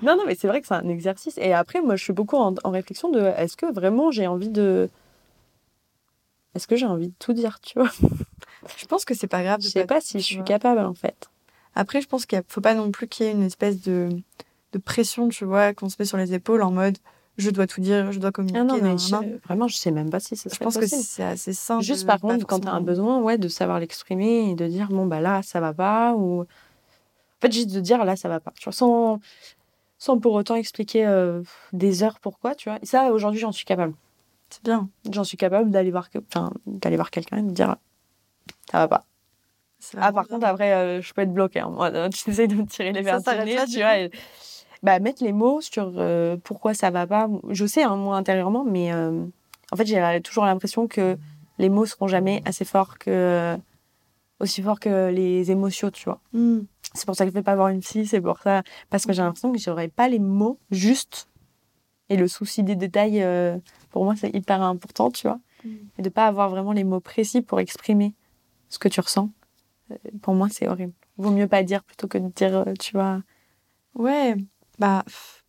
Non, non, mais c'est vrai que c'est un exercice. Et après, moi, je suis beaucoup en, en réflexion de est-ce que vraiment j'ai envie de. Est-ce que j'ai envie de tout dire, tu vois? Je pense que c'est pas grave. de Je sais pas si tu je suis capable, en fait. Après, je pense qu'il a- faut pas non plus qu'il y ait une espèce de, de pression, tu vois, qu'on se met sur les épaules en mode je dois tout dire, je dois communiquer. Ah non, mais je- vraiment, je sais même pas si ça Je pense que c'est assez simple. Juste par contre, quand tu as un besoin, ouais, de savoir l'exprimer et de dire, bon, bah là, ça va pas, ou. En fait, juste de dire, là, ça va pas. Tu vois, sans, sans pour autant expliquer euh, des heures pourquoi, tu vois. Et ça, aujourd'hui, j'en suis capable. C'est bien. J'en suis capable d'aller voir, que... enfin, d'aller voir quelqu'un et de dire, ça va pas. C'est Ah, par bien. contre, après, euh, je peux être bloquée. hein. Moi, tu essayes de me tirer les verres du nez, tu vois. et- Bah, mettre les mots sur euh, pourquoi ça va pas. Je sais, hein, moi, intérieurement, mais euh, en fait, j'ai toujours l'impression que les mots seront jamais assez forts que. aussi forts que les émotions, tu vois. Hmm. C'est pour ça que je ne vais pas voir une psy, c'est pour ça. Parce que j'ai l'impression que j'aurais pas les mots justes. Et le souci des détails, euh, pour moi, c'est hyper important, tu vois. Et de pas avoir vraiment les mots précis pour exprimer ce que tu ressens. euh, Pour moi, c'est horrible. Vaut mieux pas dire plutôt que de dire, euh, tu vois. Ouais, bah,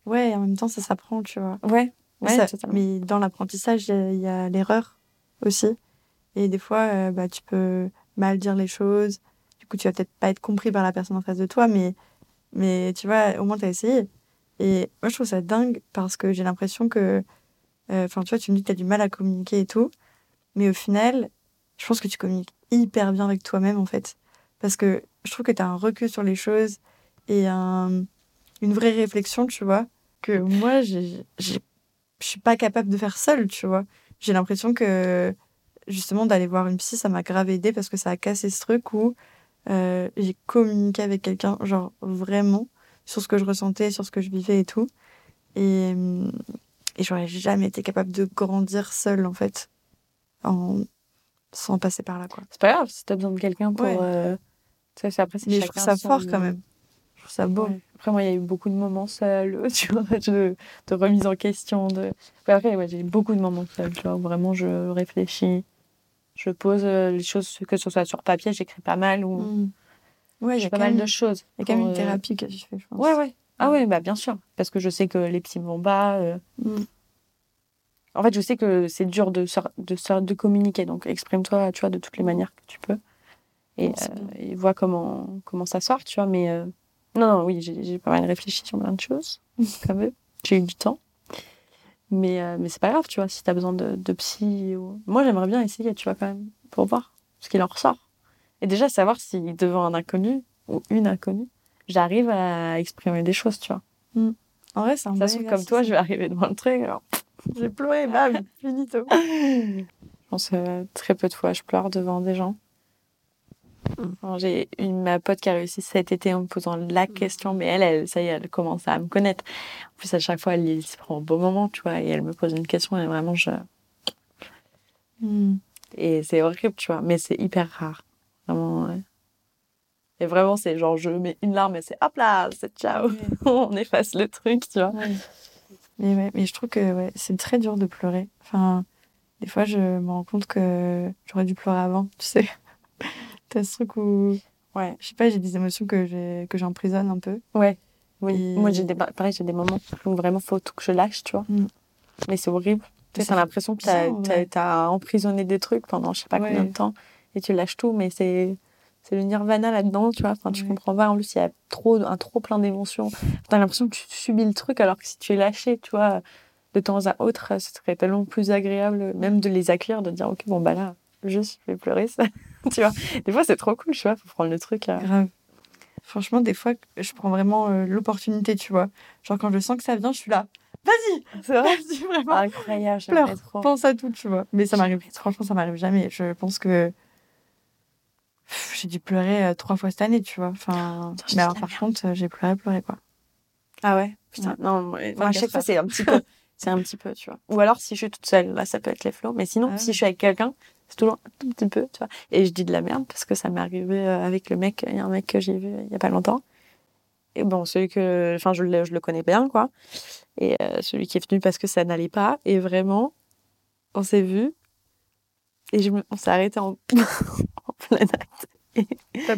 ouais, en même temps, ça s'apprend, tu vois. Ouais, ouais, Ça- mais dans l'apprentissage, il y a- il y a, l'erreur aussi. Et des fois, euh, bah, tu peux mal dire les choses. Du coup, tu vas peut-être pas être compris par la personne en face de toi, mais, mais tu vois, au moins, tu as essayé. Et moi, je trouve ça dingue parce que j'ai l'impression que. euh, Enfin, tu vois, tu me dis que tu as du mal à communiquer et tout. Mais au final, je pense que tu communiques hyper bien avec toi-même, en fait. Parce que je trouve que tu as un recul sur les choses et un, une vraie réflexion, tu vois, que moi, je suis pas capable de faire seule, tu vois. J'ai l'impression que justement d'aller voir une psy, ça m'a grave aidé parce que ça a cassé ce truc où euh, j'ai communiqué avec quelqu'un, genre vraiment, sur ce que je ressentais, sur ce que je vivais et tout. Et, et j'aurais jamais été capable de grandir seule, en fait, en... sans passer par là, quoi. C'est pas grave si t'as besoin de quelqu'un pour. Ouais. euh, c'est- après, c'est Mais je trouve ça fort quand même. Trouve ça beau. Ouais. Après, moi, il y a eu beaucoup de moments seuls, tu vois, de, de remise en question. De... Après, ouais, j'ai eu beaucoup de moments seuls, tu vois, où vraiment je réfléchis. Je pose euh, les choses, que ce soit sur papier, j'écris pas mal ou Mm. Ouais, j'ai a pas mal même, de choses. il y a quand même une euh, thérapie que je fais, je pense. Ouais, ouais. Ah ouais, bah bien sûr. Parce que je sais que les petits vont bas. euh. Mm. En fait, je sais que c'est dur de, de, de communiquer. Donc, exprime-toi, tu vois, de toutes les manières que tu peux. Et, euh, et vois comment, comment ça sort, tu vois. Mais euh, non, non, oui, j'ai pas mal réfléchi sur plein de choses, quand même. J'ai eu du temps. Mais, euh, mais c'est pas grave, tu vois, si t'as besoin de, de psy. Ou... Moi, j'aimerais bien essayer, tu vois, quand même, pour voir ce qu'il en ressort. Et déjà, savoir si devant un inconnu ou une inconnue, j'arrive à exprimer des choses, tu vois. En vrai, c'est un Ça se comme toi, je vais arriver devant le truc. Alors, J'ai pleuré, bam, finito. je pense euh, très peu de fois, je pleure devant des gens. J'ai une ma pote qui a réussi cet été en me posant la question, mais elle, elle, ça y est, elle commence à me connaître. En plus, à chaque fois, elle se prend un beau moment, tu vois, et elle me pose une question, et vraiment, je. Mm. Et c'est horrible, tu vois, mais c'est hyper rare. Vraiment, ouais. Et vraiment, c'est genre, je mets une larme et c'est hop là, c'est ciao. On efface le truc, tu vois. Ouais. Mais, ouais, mais je trouve que ouais, c'est très dur de pleurer. Enfin, des fois, je me rends compte que j'aurais dû pleurer avant, tu sais. T'as ce truc où, Ouais. je sais pas, j'ai des émotions que j'emprisonne un peu. Ouais. Oui. Et- Moi, j'ai des, pareil, j'ai des moments où vraiment faut tout que je lâche, tu vois. Mm. Mais c'est horrible. Tu fait l'impression que t'as, t'as emprisonné des trucs pendant je sais pas Ouais. combien de temps et tu lâches tout, mais c'est, c'est le nirvana là-dedans, tu vois. Enfin, tu Ouais. comprends pas. En plus, il y a trop, un trop plein d'émotions. T'as l'impression que tu subis le truc alors que si tu es lâché, tu vois, de temps à autre, ce serait tellement plus agréable, même de les accueillir, de dire, ok, bon, bah là, juste, je vais pleurer ça. tu vois. Des fois, c'est trop cool, tu vois, faut prendre le truc. Grave. Franchement, des fois, je prends vraiment euh, l'opportunité, tu vois. Genre, quand je sens que ça vient, je suis là. Vas-y C'est vrai. Vas-y, vraiment. Incroyable, Pleure. trop. Pense à tout, tu vois. Mais ça m'arrive, franchement, ça m'arrive jamais. Je pense que j'ai dû pleurer euh, trois fois cette année, tu vois. Enfin, Putain, mais alors, par contre, j'ai pleuré, pleuré, quoi. Ah ouais? Putain, Ouais. non, Enfin, à chaque fois, c'est un petit peu. C'est un petit peu, tu vois. Ou alors, si je suis toute seule, là, ça peut être les flots. Mais sinon, Ah si je suis avec quelqu'un, c'est toujours un tout petit peu, tu vois. Et je dis de la merde parce que ça m'est arrivé euh, avec le mec. Il y a un mec que j'ai vu il y a pas longtemps. Et bon, celui que. Enfin, je le, je le connais bien, quoi. Et euh, celui qui est venu parce que ça n'allait pas. Et vraiment, on s'est vu. Et je me- on s'est arrêté en, en plein acte.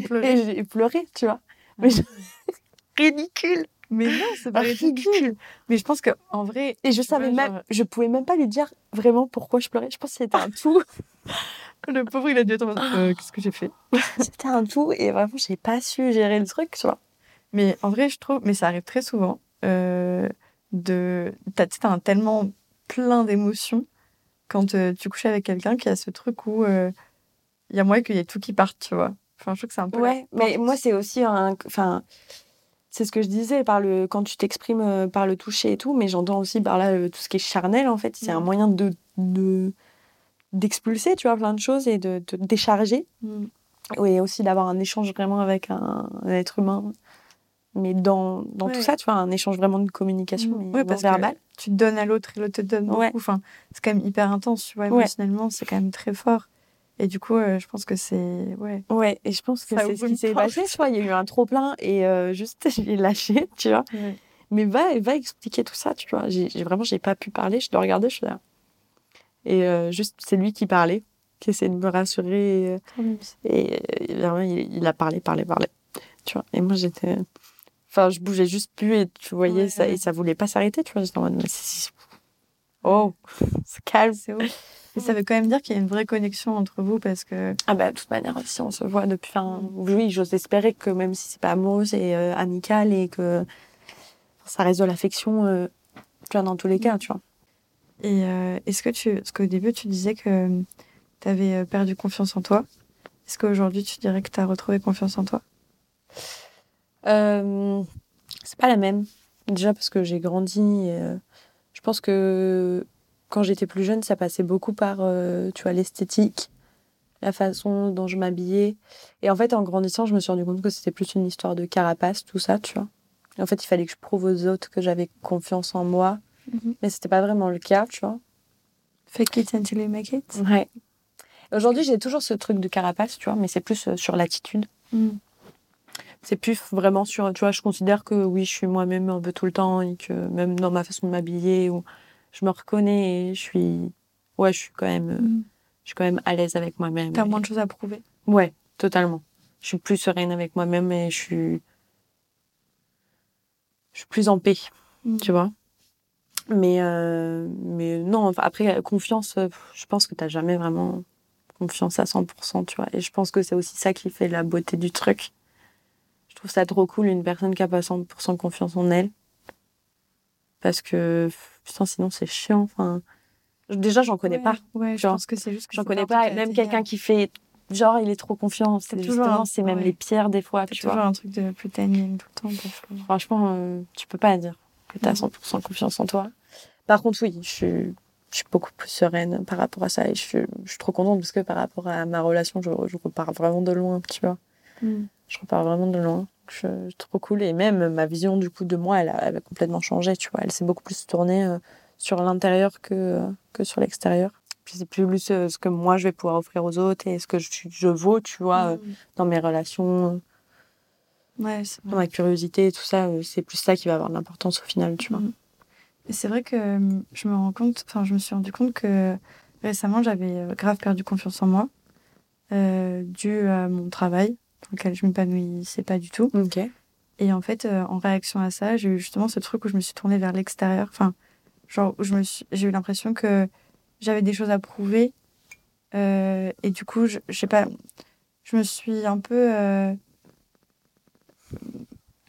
Pleuré Et j'ai pleuré, tu vois. Mais je- Ridicule. Mais non, c'est pas ridicule. Mais je pense que en vrai, Et je savais même, genre- je pouvais même pas lui dire vraiment pourquoi je pleurais. Je pense que c'était un tout. le pauvre, il a dû être en mode, euh, qu'est-ce que j'ai fait? C'était un tout et vraiment, j'ai pas su gérer le truc, tu vois. Mais en vrai, je trouve, mais ça arrive très souvent, euh, de, t'as, un tellement plein d'émotions quand euh, tu couches avec quelqu'un qui a ce truc où euh, il y a moyen qu'il y ait tout qui parte, tu vois. Enfin, je trouve que c'est un peu. Ouais, mais moi, c'est aussi un. Enfin, c'est ce que je disais par le quand tu t'exprimes euh, par le toucher et tout, mais j'entends aussi par là euh, tout ce qui est charnel, en fait. C'est un Mm. moyen de. de d'expulser, tu vois, plein de choses et de, de décharger. Mm. Et aussi d'avoir un échange vraiment avec un, un être humain. Mais dans, dans Ouais. tout ça, tu vois, un échange vraiment de communication, Mm. Ouais, parce non verbale. que tu te donnes à l'autre et l'autre te donne beaucoup. Enfin, c'est quand même hyper intense, tu vois, émotionnellement, c'est quand même très fort. Et du coup, euh, je pense que c'est. Ouais. Ouais, et je pense que c'est ce qui s'est passé. Vois, il y a eu un trop plein et euh, juste, je l'ai lâché, tu vois. Mais va, va expliquer tout ça, tu vois. J'ai j'ai- vraiment, j'ai pas pu parler. Je dois regarder, je suis là. Et euh, juste, c'est lui qui parlait, qui essayait de me rassurer. Et, et, euh, vraiment, il, il a parlé, parlé, parlé. Tu vois. Et moi, j'étais. Enfin, je bougeais juste plus et tu voyais Ouais, ça. ouais. Et ça voulait pas s'arrêter, tu vois. J'étais en mode, mais Oh, c'est calme. C'est ouf. Et ça veut quand même dire qu'il y a une vraie connexion entre vous parce que. Ah bah de toute manière, si on se voit depuis un... Oui, j'ose espérer que même si c'est pas amoureux, c'est euh, amical et que ça reste de l'affection, euh, tu vois, dans tous les cas, tu vois. Et euh, est-ce que tu. Parce qu'au début, tu disais que tu avais perdu confiance en toi. Est-ce qu'aujourd'hui, tu dirais que tu as retrouvé confiance en toi? Euh, c'est pas la même. Déjà parce que j'ai grandi. et, je pense que quand j'étais plus jeune, ça passait beaucoup par, euh, tu vois, l'esthétique, la façon dont je m'habillais. Et en fait, en grandissant, je me suis rendu compte que c'était plus une histoire de carapace, tout ça, tu vois. En fait, il fallait que je prouve aux autres que j'avais confiance en moi. Mhm. Mais c'était pas vraiment le cas, tu vois. Fake it until you make it Ouais. Aujourd'hui, j'ai toujours ce truc de carapace, tu vois, mais c'est plus euh, sur l'attitude. Mm. C'est plus vraiment sur, tu vois, je considère que oui, je suis moi-même un peu tout le temps et que même dans ma façon de m'habiller, ou je me reconnais et je suis, ouais, je suis quand même, Mm. je suis quand même à l'aise avec moi-même. T'as Et- moins de choses à prouver. Ouais, totalement. Je suis plus sereine avec moi-même et je suis, je suis plus en paix, Mm. tu vois. Mais, euh, mais non, après, confiance, euh, je pense que t'as jamais vraiment confiance à 100%, tu vois. Et je pense que c'est aussi ça qui fait la beauté du truc. Je trouve ça trop cool, une personne qui a pas 100% confiance en elle. Parce que, putain, sinon c'est chiant, enfin. Déjà, j'en connais Ouais, pas. Ouais, je pense que c'est juste que J'en connais pas. même quelqu'un qui fait, genre, il est trop confiant. C'est toujours c'est même ouais. les pires des fois, C'est tu toujours vois. un truc de pretending tout le temps. Franchement, euh, tu peux pas dire que tu as Mhm. 100% confiance en toi. Par contre, oui, je suis, je suis beaucoup plus sereine par rapport à ça et je suis, je suis trop contente parce que par rapport à ma relation, je, je repars vraiment de loin, tu vois. Mm. Je repars vraiment de loin. Je, trop cool. Et même ma vision du coup de moi, elle a, elle a complètement changé, tu vois. Elle s'est beaucoup plus tournée euh, sur l'intérieur que, euh, que sur l'extérieur. Puis c'est plus euh, ce que moi je vais pouvoir offrir aux autres et ce que je, je vaux, tu vois, euh, Mm. dans mes relations, Ouais, dans ma curiosité et tout ça. C'est plus ça qui va avoir de l'importance au final, tu vois. Mm. Et c'est vrai que je me rends compte, enfin, je me suis rendu compte que récemment, j'avais grave perdu confiance en moi, dû à mon travail, dans lequel je m'épanouissais pas du tout. Et en fait, euh, en réaction à ça, j'ai eu justement ce truc où je me suis tournée vers l'extérieur. Enfin, genre, où je me suis- j'ai eu l'impression que j'avais des choses à prouver. Euh, et du coup, je, je sais pas, je me suis un peu euh,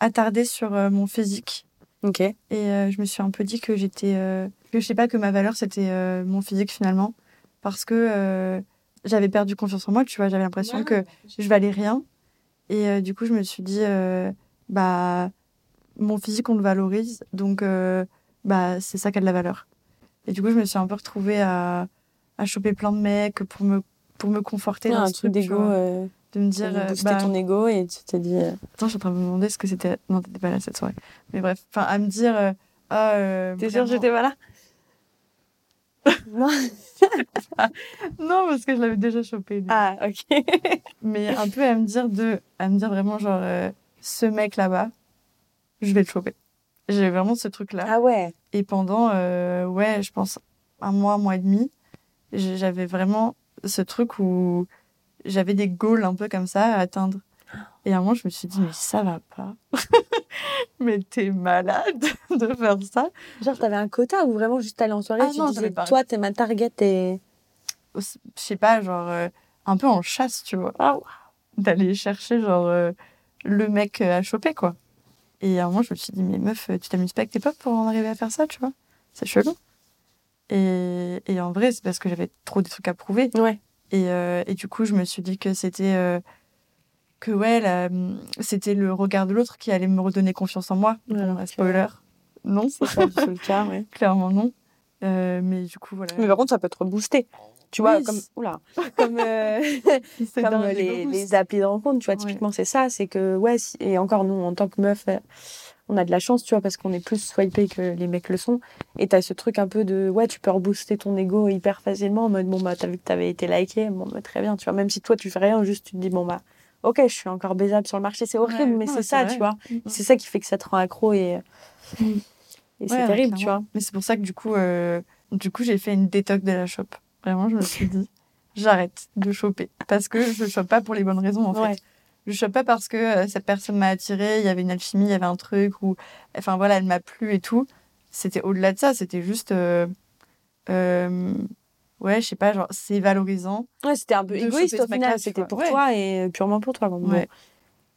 attardée sur mon physique. Ok. Et je me suis un peu dit que j'étais. que je sais pas, que ma valeur, c'était mon physique finalement. Parce que j'avais perdu confiance en moi, tu vois. J'avais l'impression que je valais rien. Et euh, du coup, je me suis dit, euh, bah, mon physique, on le valorise. Donc, euh, bah, c'est ça qui a de la valeur. Et du coup, je me suis un peu retrouvée à, à choper plein de mecs pour me, pour me conforter dans un ce truc d'ego. De me dire, booster bah, ton ego et tu t'es dit. Attends, je suis en train de me demander ce que c'était. Non, t'étais pas là cette soirée. Mais bref, enfin, à me dire. ah, euh, vraiment- pas là? Non. Non, parce que je l'avais déjà chopé. lui. Ah, ok. Mais un peu à me dire de. À me dire vraiment, genre, euh, ce mec là-bas, je vais le choper. J'ai vraiment ce truc-là. ah ouais. Et pendant, euh, ouais, je pense, un mois, un mois et demi, j'avais vraiment ce truc où j'avais des goals un peu comme ça à atteindre. Et à un moment, je me suis dit, mais ça va pas. mais t'es malade de faire ça. Genre, t'avais un quota ou vraiment juste aller en soirée Ah tu non, disais, toi, t'es ma target et. je sais pas, genre, euh, un peu en chasse, tu vois. Ah, D'aller chercher, genre, euh, le mec euh, à choper, quoi. Et à un moment, je me suis dit, mais meuf, tu t'amuses pas avec tes potes pour en arriver à faire ça, tu vois? C'est chelou. Et, et en vrai, c'est parce que j'avais trop de trucs à prouver. Ouais. Et, euh, et du coup, je me suis dit que c'était. Que ouais, la- c'était le regard de l'autre qui allait me redonner confiance en moi. Bon, que- spoiler. Non, C'est pas du tout le cas, ouais. clairement non. Euh, mais du coup, voilà. Mais par contre, ça peut te rebooster. Tu vois, Oui, comme. Oula. Comme. euh, comme les, les applis de rencontre, tu vois, Ouais. typiquement, c'est ça. C'est que, ouais, si- et encore nous, en tant que meuf, euh, on a de la chance, tu vois, parce qu'on est plus swipé que les mecs le sont. Et t'as ce truc un peu de, ouais, tu peux rebooster ton ego hyper facilement en mode, bon, bah, t'as vu que t'avais été liké, bon, bah, très bien, tu vois. Même si toi, tu fais rien, juste tu te dis, bon, bah, ok, je suis encore baisable sur le marché, c'est horrible, Ouais, mais c'est ça, vrai. tu vois. Mhm. C'est ça qui fait que ça te rend accro et, Mm. et c'est Ouais, terrible, tu vois. Mais c'est pour ça que du coup, euh, du coup, j'ai fait une détox de la shop. Vraiment, je me suis dit, j'arrête de choper. Parce que je chope pas pour les bonnes raisons, en fait. Je chope pas parce que euh, cette personne m'a attirée, il y avait une alchimie, il y avait un truc, ou. Enfin voilà, elle m'a plu et tout. C'était au-delà de ça, c'était juste. euh, euh, ouais, je sais pas, genre, c'est valorisant. Ouais, c'était un peu égoïste au final, c'était pour Ouais. toi et purement pour toi. Bon, Ouais.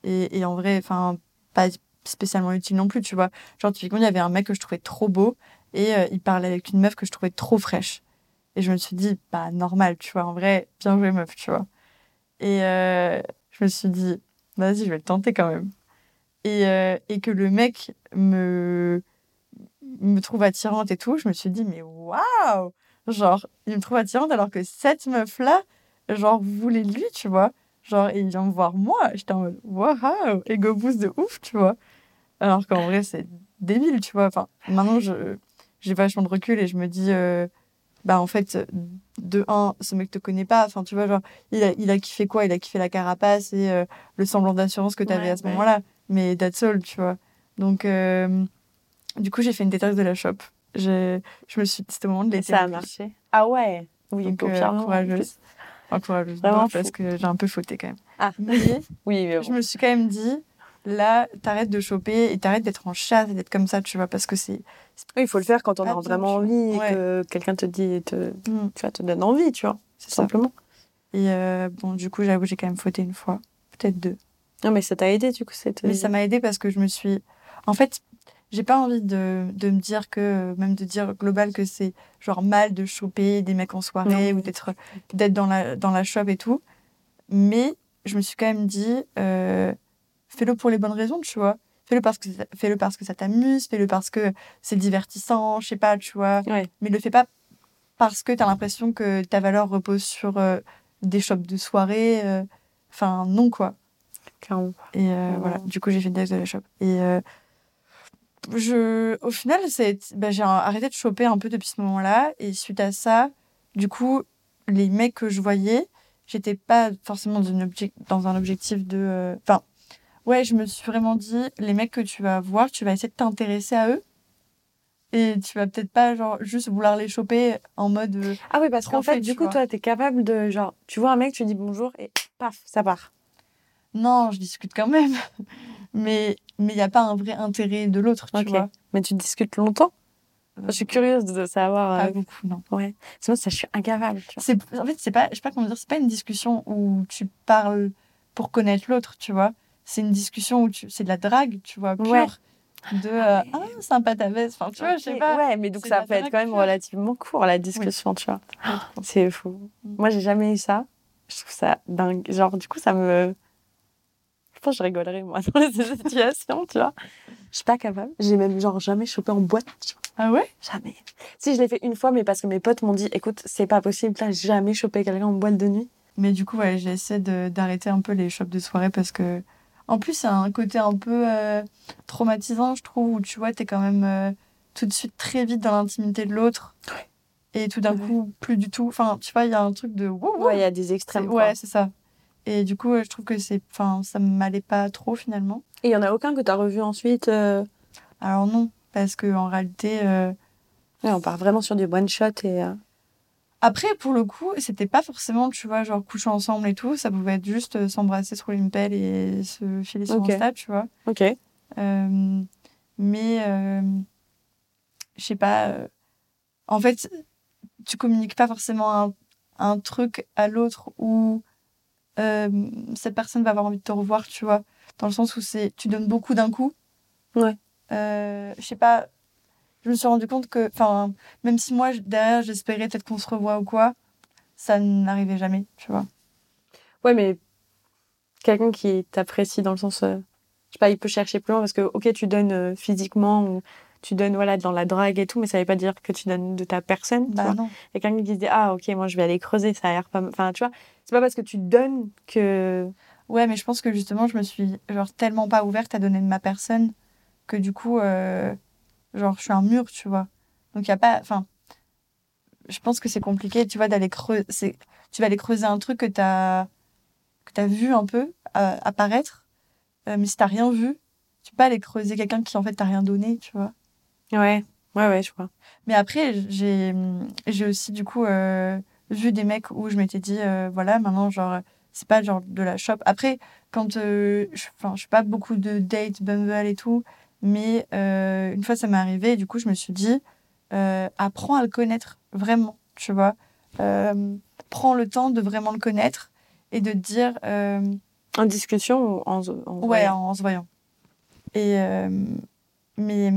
Et, et en vrai, enfin, pas spécialement utile non plus, tu vois. Genre, typiquement, il y avait un mec que je trouvais trop beau et euh, il parlait avec une meuf que je trouvais trop fraîche. Et je me suis dit, bah, normal, tu vois. En vrai, bien joué, meuf, tu vois. Et euh, je me suis dit, vas-y, je vais le tenter quand même. Et, euh, et que le mec me, me trouve attirante et tout, je me suis dit, mais waouh! Genre, il me trouve attirante alors que cette meuf-là, genre, voulait lui, tu vois. Genre, et il vient me voir moi. J'étais en mode, waouh, ego boost de ouf, tu vois. Alors qu'en vrai, c'est débile, tu vois. Enfin, maintenant, je, j'ai vachement de recul et je me dis, euh, bah, en fait, de un, ce mec te connaît pas. Enfin, tu vois, genre, il a, il a kiffé quoi? Il a kiffé la carapace et euh, le semblant d'assurance que tu avais Ouais, à ce ouais. moment-là. Mais that's all, tu vois. Donc, euh, du coup, j'ai fait une détox de la shop. Je, je me suis c'était au moment de l'été. ça en a marché. Ah ouais Oui, Donc, euh, courageuse. Enfin, courageuse. Vraiment parce que j'ai un peu fauté quand même. Ah. Mais Oui, mais je me suis quand même dit, là, t'arrêtes de choper et t'arrêtes d'être en chasse et d'être comme ça, tu vois, parce que c'est. Oui, il faut le faire quand on a vraiment envie et Ouais. que quelqu'un te dit, te, Hmm, tu vois, te donne envie, tu vois, c'est simplement. Et euh, bon, du coup, j'avoue, j'ai quand même fauté une fois, peut-être deux. Non, mais ça t'a aidé, du coup, cette... Mais ça m'a aidé parce que je me suis. En fait, j'ai pas envie de, de me dire que, même de dire global que c'est genre mal de choper des mecs en soirée Non. ou d'être d'être dans la, dans la shop et tout. Mais je me suis quand même dit, euh, fais-le pour les bonnes raisons, tu vois. Fais-le parce que ça- fais-le parce que ça t'amuse, fais-le parce que c'est divertissant, je sais pas, tu vois. Ouais. Mais le fais pas parce que t'as l'impression que ta valeur repose sur euh, des shops de soirée. euh, Enfin, non, quoi. Clairement. Et voilà, du coup, j'ai fait une de la shop. Et je, au final, bah, j'ai arrêté de choper un peu depuis ce moment-là. Et suite à ça, du coup, les mecs que je voyais, j'étais pas forcément dans, une dans un objectif de. euh, Enfin, ouais, je me suis vraiment dit, les mecs que tu vas voir, tu vas essayer de t'intéresser à eux. Et tu vas peut-être pas, genre, juste vouloir les choper en mode. euh, Ah oui, parce qu'en fait, du tu coup, vois. toi, t'es capable de, genre, tu vois un mec, tu dis bonjour et paf, ça part. non, je discute quand même. Mais il n'y a pas un vrai intérêt de l'autre, tu Ok. vois. Mais tu discutes longtemps Je suis curieuse de savoir. Pas euh, beaucoup, non. Ouais. Sinon, ça, je suis incapable. C'est, en fait, c'est pas, je sais pas comment dire, c'est pas une discussion où tu parles pour connaître l'autre, tu vois. C'est une discussion où tu, c'est de la drague, tu vois, pure. Ouais. De, euh, ah, sympa ta veste. Enfin, tu vois, je sais pas. Ouais, mais donc ça peut être quand même pure. relativement court, la discussion, tu vois. C'est fou. Mm. Moi, j'ai jamais eu ça. Je trouve ça dingue. Genre, du coup, ça me. Je pense que je rigolerais, moi, dans les situations, tu vois. Je suis pas capable. J'ai même, genre, jamais chopé en boîte, tu vois. Ah ouais? Jamais. Si, je l'ai fait une fois, mais parce que mes potes m'ont dit, écoute, c'est pas possible, t'as jamais chopé quelqu'un en boîte de nuit. Mais du coup, ouais, de- d'arrêter un peu les shops de soirée parce que, en plus, c'est un côté un peu euh, traumatisant, je trouve, où tu vois, t'es quand même euh, tout de suite très vite dans l'intimité de l'autre. Et tout d'un Ouais. coup, plus du tout. Enfin, tu vois, il y a un truc de. Ouais, il y a des extrêmes. Ouais, c'est ça. Et du coup, euh, je trouve que c'est, enfin, ça m'allait pas trop finalement. Et il y en a aucun que t'as revu ensuite. euh, Alors non, parce que en réalité, euh, Ouais, on part vraiment sur du one shot et. euh, après pour le coup, c'était pas forcément, tu vois, genre coucher ensemble et tout. Ça pouvait être juste s'embrasser, se rouler une pelle et se filer sur Ok. Insta, tu vois. Ok. Mais je sais pas. en fait, tu communiques pas forcément un, un truc à l'autre où euh, cette personne va avoir envie de te revoir, tu vois. Dans le sens où c'est tu donnes beaucoup d'un coup. Ouais. Euh, je sais pas. Je me suis rendu compte que, enfin, même si moi derrière j'espérais peut-être qu'on se revoit ou quoi, ça n'arrivait jamais, tu vois. Ouais, mais quelqu'un qui t'apprécie dans le sens, euh, je sais pas, il peut chercher plus loin parce que, ok, tu donnes euh, physiquement ou tu donnes voilà dans la drague et tout, mais ça veut pas dire que tu donnes de ta personne. tu Bah vois. non. Et quelqu'un qui se dit, ah, ok, moi je vais aller creuser, ça a l'air pas. Enfin, tu vois, c'est pas parce que tu donnes que. Ouais, mais je pense que justement, je me suis genre tellement pas ouverte à donner de ma personne que du coup, euh, genre, je suis un mur, tu vois. Donc, il n'y a pas. Enfin, je pense que c'est compliqué, tu vois, d'aller creuser. Tu vas aller creuser un truc que tu as, que as vu un peu euh, apparaître, euh, mais si tu rien vu, tu peux pas aller creuser quelqu'un qui, en fait, t'a rien donné, tu vois. Ouais, ouais, ouais, je vois. Mais après, j'ai aussi, du coup, euh, vu des mecs où je m'étais dit, euh, voilà, maintenant, genre, c'est pas genre de la shop. Après, quand euh, je, je suis pas beaucoup de dates, Bumble et tout, mais euh, une fois ça m'est arrivé, et du coup, je me suis dit, apprends à le connaître vraiment, tu vois. Prends le temps de vraiment le connaître et de te dire, En discussion ou en, en ouais, en se voyant. Et mais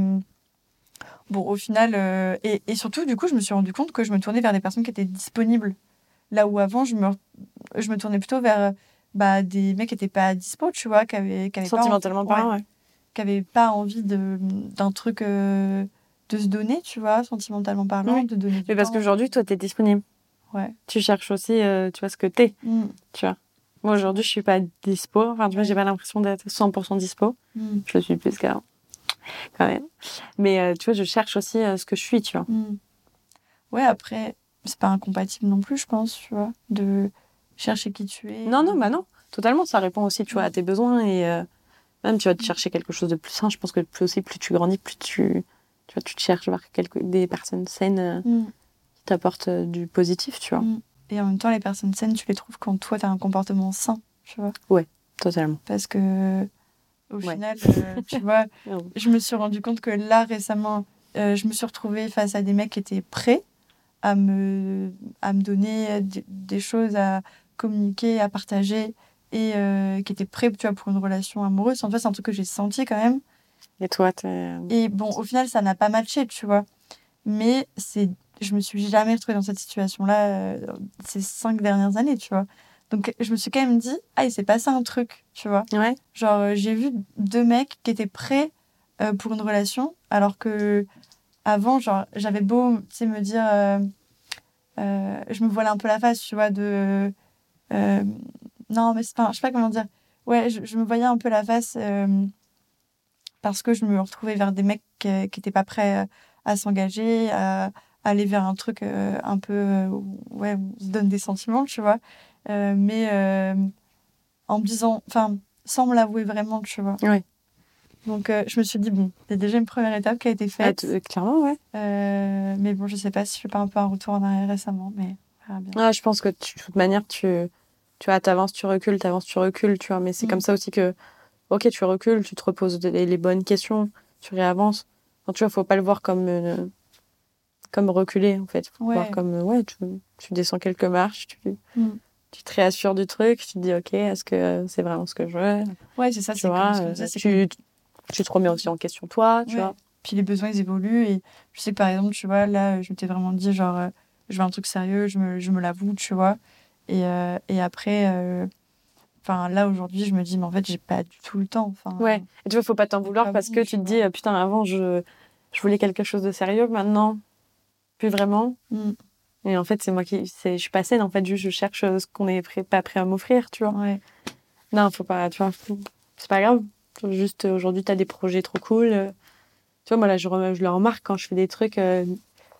bon, au final, euh, et, et surtout, du coup, je me suis rendu compte que je me tournais vers des personnes qui étaient disponibles. Là où avant, je me, je me tournais plutôt vers bah, des mecs qui n'étaient pas dispo, tu vois, qui avaient, qui avaient pas envie- Sentimentalement parlant, ouais. qui avaient pas envie de d'un truc euh, de se donner, tu vois, sentimentalement parlant, Oui. de donner du Mais parce qu'aujourd'hui, toi, t'es disponible. Ouais. Tu cherches aussi, euh, tu vois, ce que t'es, Mm, tu vois. Moi, aujourd'hui, je suis pas dispo. Enfin, tu vois, j'ai pas l'impression d'être 100% dispo. mm, Je le suis plus qu'avant, quand même. Mais euh, tu vois, je cherche aussi euh, ce que je suis, tu vois. mm. Ouais, après, c'est pas incompatible non plus, je pense, tu vois, de chercher qui tu es. Non, non, bah non. Totalement, ça répond aussi, tu vois, à tes besoins et euh, même tu vas te chercher quelque chose de plus sain. Je pense que plus aussi, plus tu grandis, plus tu, tu vois, tu te cherches vers quelque, des personnes saines euh, Mm. qui t'apportent du positif, tu vois. Et en même temps, les personnes saines, tu les trouves quand toi, tu as un comportement sain, tu vois. Totalement. Parce que, au Ouais. final, euh, tu vois, Ouais. je me suis rendu compte que là, récemment, euh, je me suis retrouvée face à des mecs qui étaient prêts à me, à me donner des, choses à communiquer, à partager, et euh, qui étaient prêts, tu vois, pour une relation amoureuse. En fait, c'est un truc que j'ai senti quand même. Et toi, t'es... Et bon, au final, ça n'a pas matché, tu vois. Mais c'est, je me suis jamais retrouvée dans cette situation-là ces cinq dernières années, tu vois. Donc, je me suis quand même dit, ah, il s'est passé un truc, tu vois. Ouais. Genre, euh, j'ai vu deux mecs qui étaient prêts euh, pour une relation, alors que avant, genre, j'avais beau, tu sais, me dire, euh, euh, je me voilais un peu la face, tu vois, de, non, mais c'est pas, je sais pas comment dire. Ouais, je, je me voyais un peu la face parce que je me retrouvais vers des mecs qui n'étaient pas prêts à s'engager, à, à aller vers un truc un peu, ouais, où on se donne des sentiments, tu vois. Euh, mais euh, en me disant, enfin, sans me l'avouer vraiment, tu vois. Ouais. Donc, euh, je me suis dit, bon, il y a déjà une première étape qui a été Ah, faite. clairement, ouais. Euh, mais bon, je sais pas si je fais pas un peu un retour en arrière récemment, mais verra bien. Ah, je pense que tu- de toute manière, tu, tu vois, t'avances, tu recules, t'avances, tu recules, tu vois. Mais c'est Mm. comme ça aussi que, ok, tu recules, tu te reposes les, les bonnes questions, tu réavances. Donc, tu vois, faut pas le voir comme, euh, comme reculer, en fait. Faut Ouais. voir comme, ouais, tu, tu descends quelques marches, tu, Mm. Tu te réassures du truc, tu te dis, ok, est-ce que c'est vraiment ce que je veux? Ouais, c'est ça, Tu vois, comme euh, tu, tu te remets aussi en question toi, tu Ouais. vois. Puis les besoins, ils évoluent. Et je sais que par exemple, tu vois, là, je m'étais vraiment dit, genre, euh, je veux un truc sérieux, je me, je me l'avoue, tu vois. Et, euh, et après, enfin, là, aujourd'hui, je me dis, mais en fait, j'ai pas du tout le temps. Enfin, Ouais. Et tu vois, faut pas t'en vouloir pas parce que tu te dis, putain, avant, je, je voulais quelque chose de sérieux, maintenant, plus vraiment. Mm. Et en fait, c'est moi qui, je suis pas saine, en fait, juste, je cherche euh, ce qu'on est prêt, pas prêt à m'offrir, tu vois. Ouais. Non, faut pas, tu vois, c'est pas grave. Juste, euh, aujourd'hui, t'as des projets trop cool. euh. Tu vois, moi, là, je, je le remarque quand je fais des trucs. euh,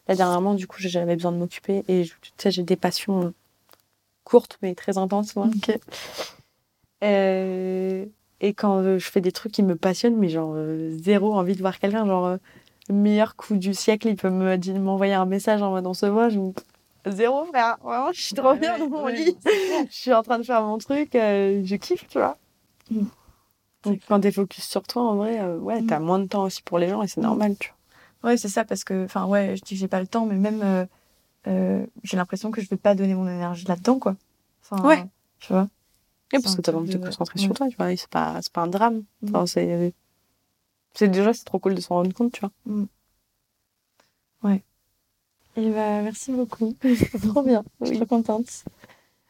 là, dernièrement, du coup, j'avais besoin de m'occuper et tu sais, j'ai des passions courtes, mais très intenses, moi. Euh, et quand euh, je fais des trucs qui me passionnent, mais genre zéro envie de voir quelqu'un, genre le meilleur coup du siècle, il peut me m'envoyer un message en mode on se voit, je me- zéro frère, vraiment, je suis trop Ouais, bien dans mon ouais, lit, je suis en train de faire mon truc, euh, je kiffe, tu vois. Mm. Donc quand t'es focus sur toi, en vrai, euh, ouais, Mm. t'as moins de temps aussi pour les gens et c'est normal, tu vois. Ouais, c'est ça, parce que, enfin, ouais, je dis que j'ai pas le temps, mais même, euh, j'ai l'impression que je vais pas donner mon énergie là-dedans, quoi. Enfin, Ouais. Tu vois. Et parce que t'as envie de te concentrer ouais. sur toi, tu vois, c'est pas, c'est pas un drame. Mm. Enfin, c'est, c'est déjà, c'est trop cool de s'en rendre compte, tu vois. Et bah, merci beaucoup. C'est trop bien. Je suis trop contente.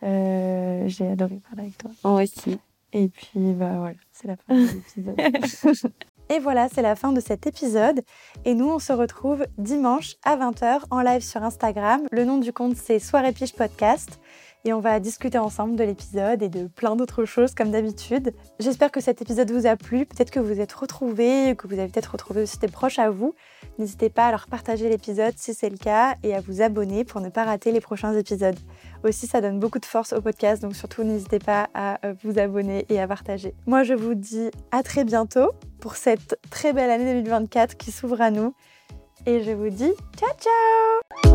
Euh, j'ai adoré parler avec toi. Moi aussi. Et puis, bah voilà, c'est la fin de l'épisode. Et voilà, c'est la fin de cet épisode. Et nous, on se retrouve dimanche à 20h en live sur Instagram. Le nom du compte, c'est Soirée Pige Podcast. Et on va discuter ensemble de l'épisode et de plein d'autres choses comme d'habitude. J'espère que cet épisode vous a plu, peut-être que vous êtes retrouvés, que vous avez peut-être retrouvé aussi des proches à vous. N'hésitez pas à leur partager l'épisode si c'est le cas et à vous abonner pour ne pas rater les prochains épisodes. Aussi, ça donne beaucoup de force au podcast, donc surtout n'hésitez pas à euh, vous abonner et à partager. Moi, je vous dis à très bientôt pour cette très belle année 2024 qui s'ouvre à nous. Et je vous dis ciao ciao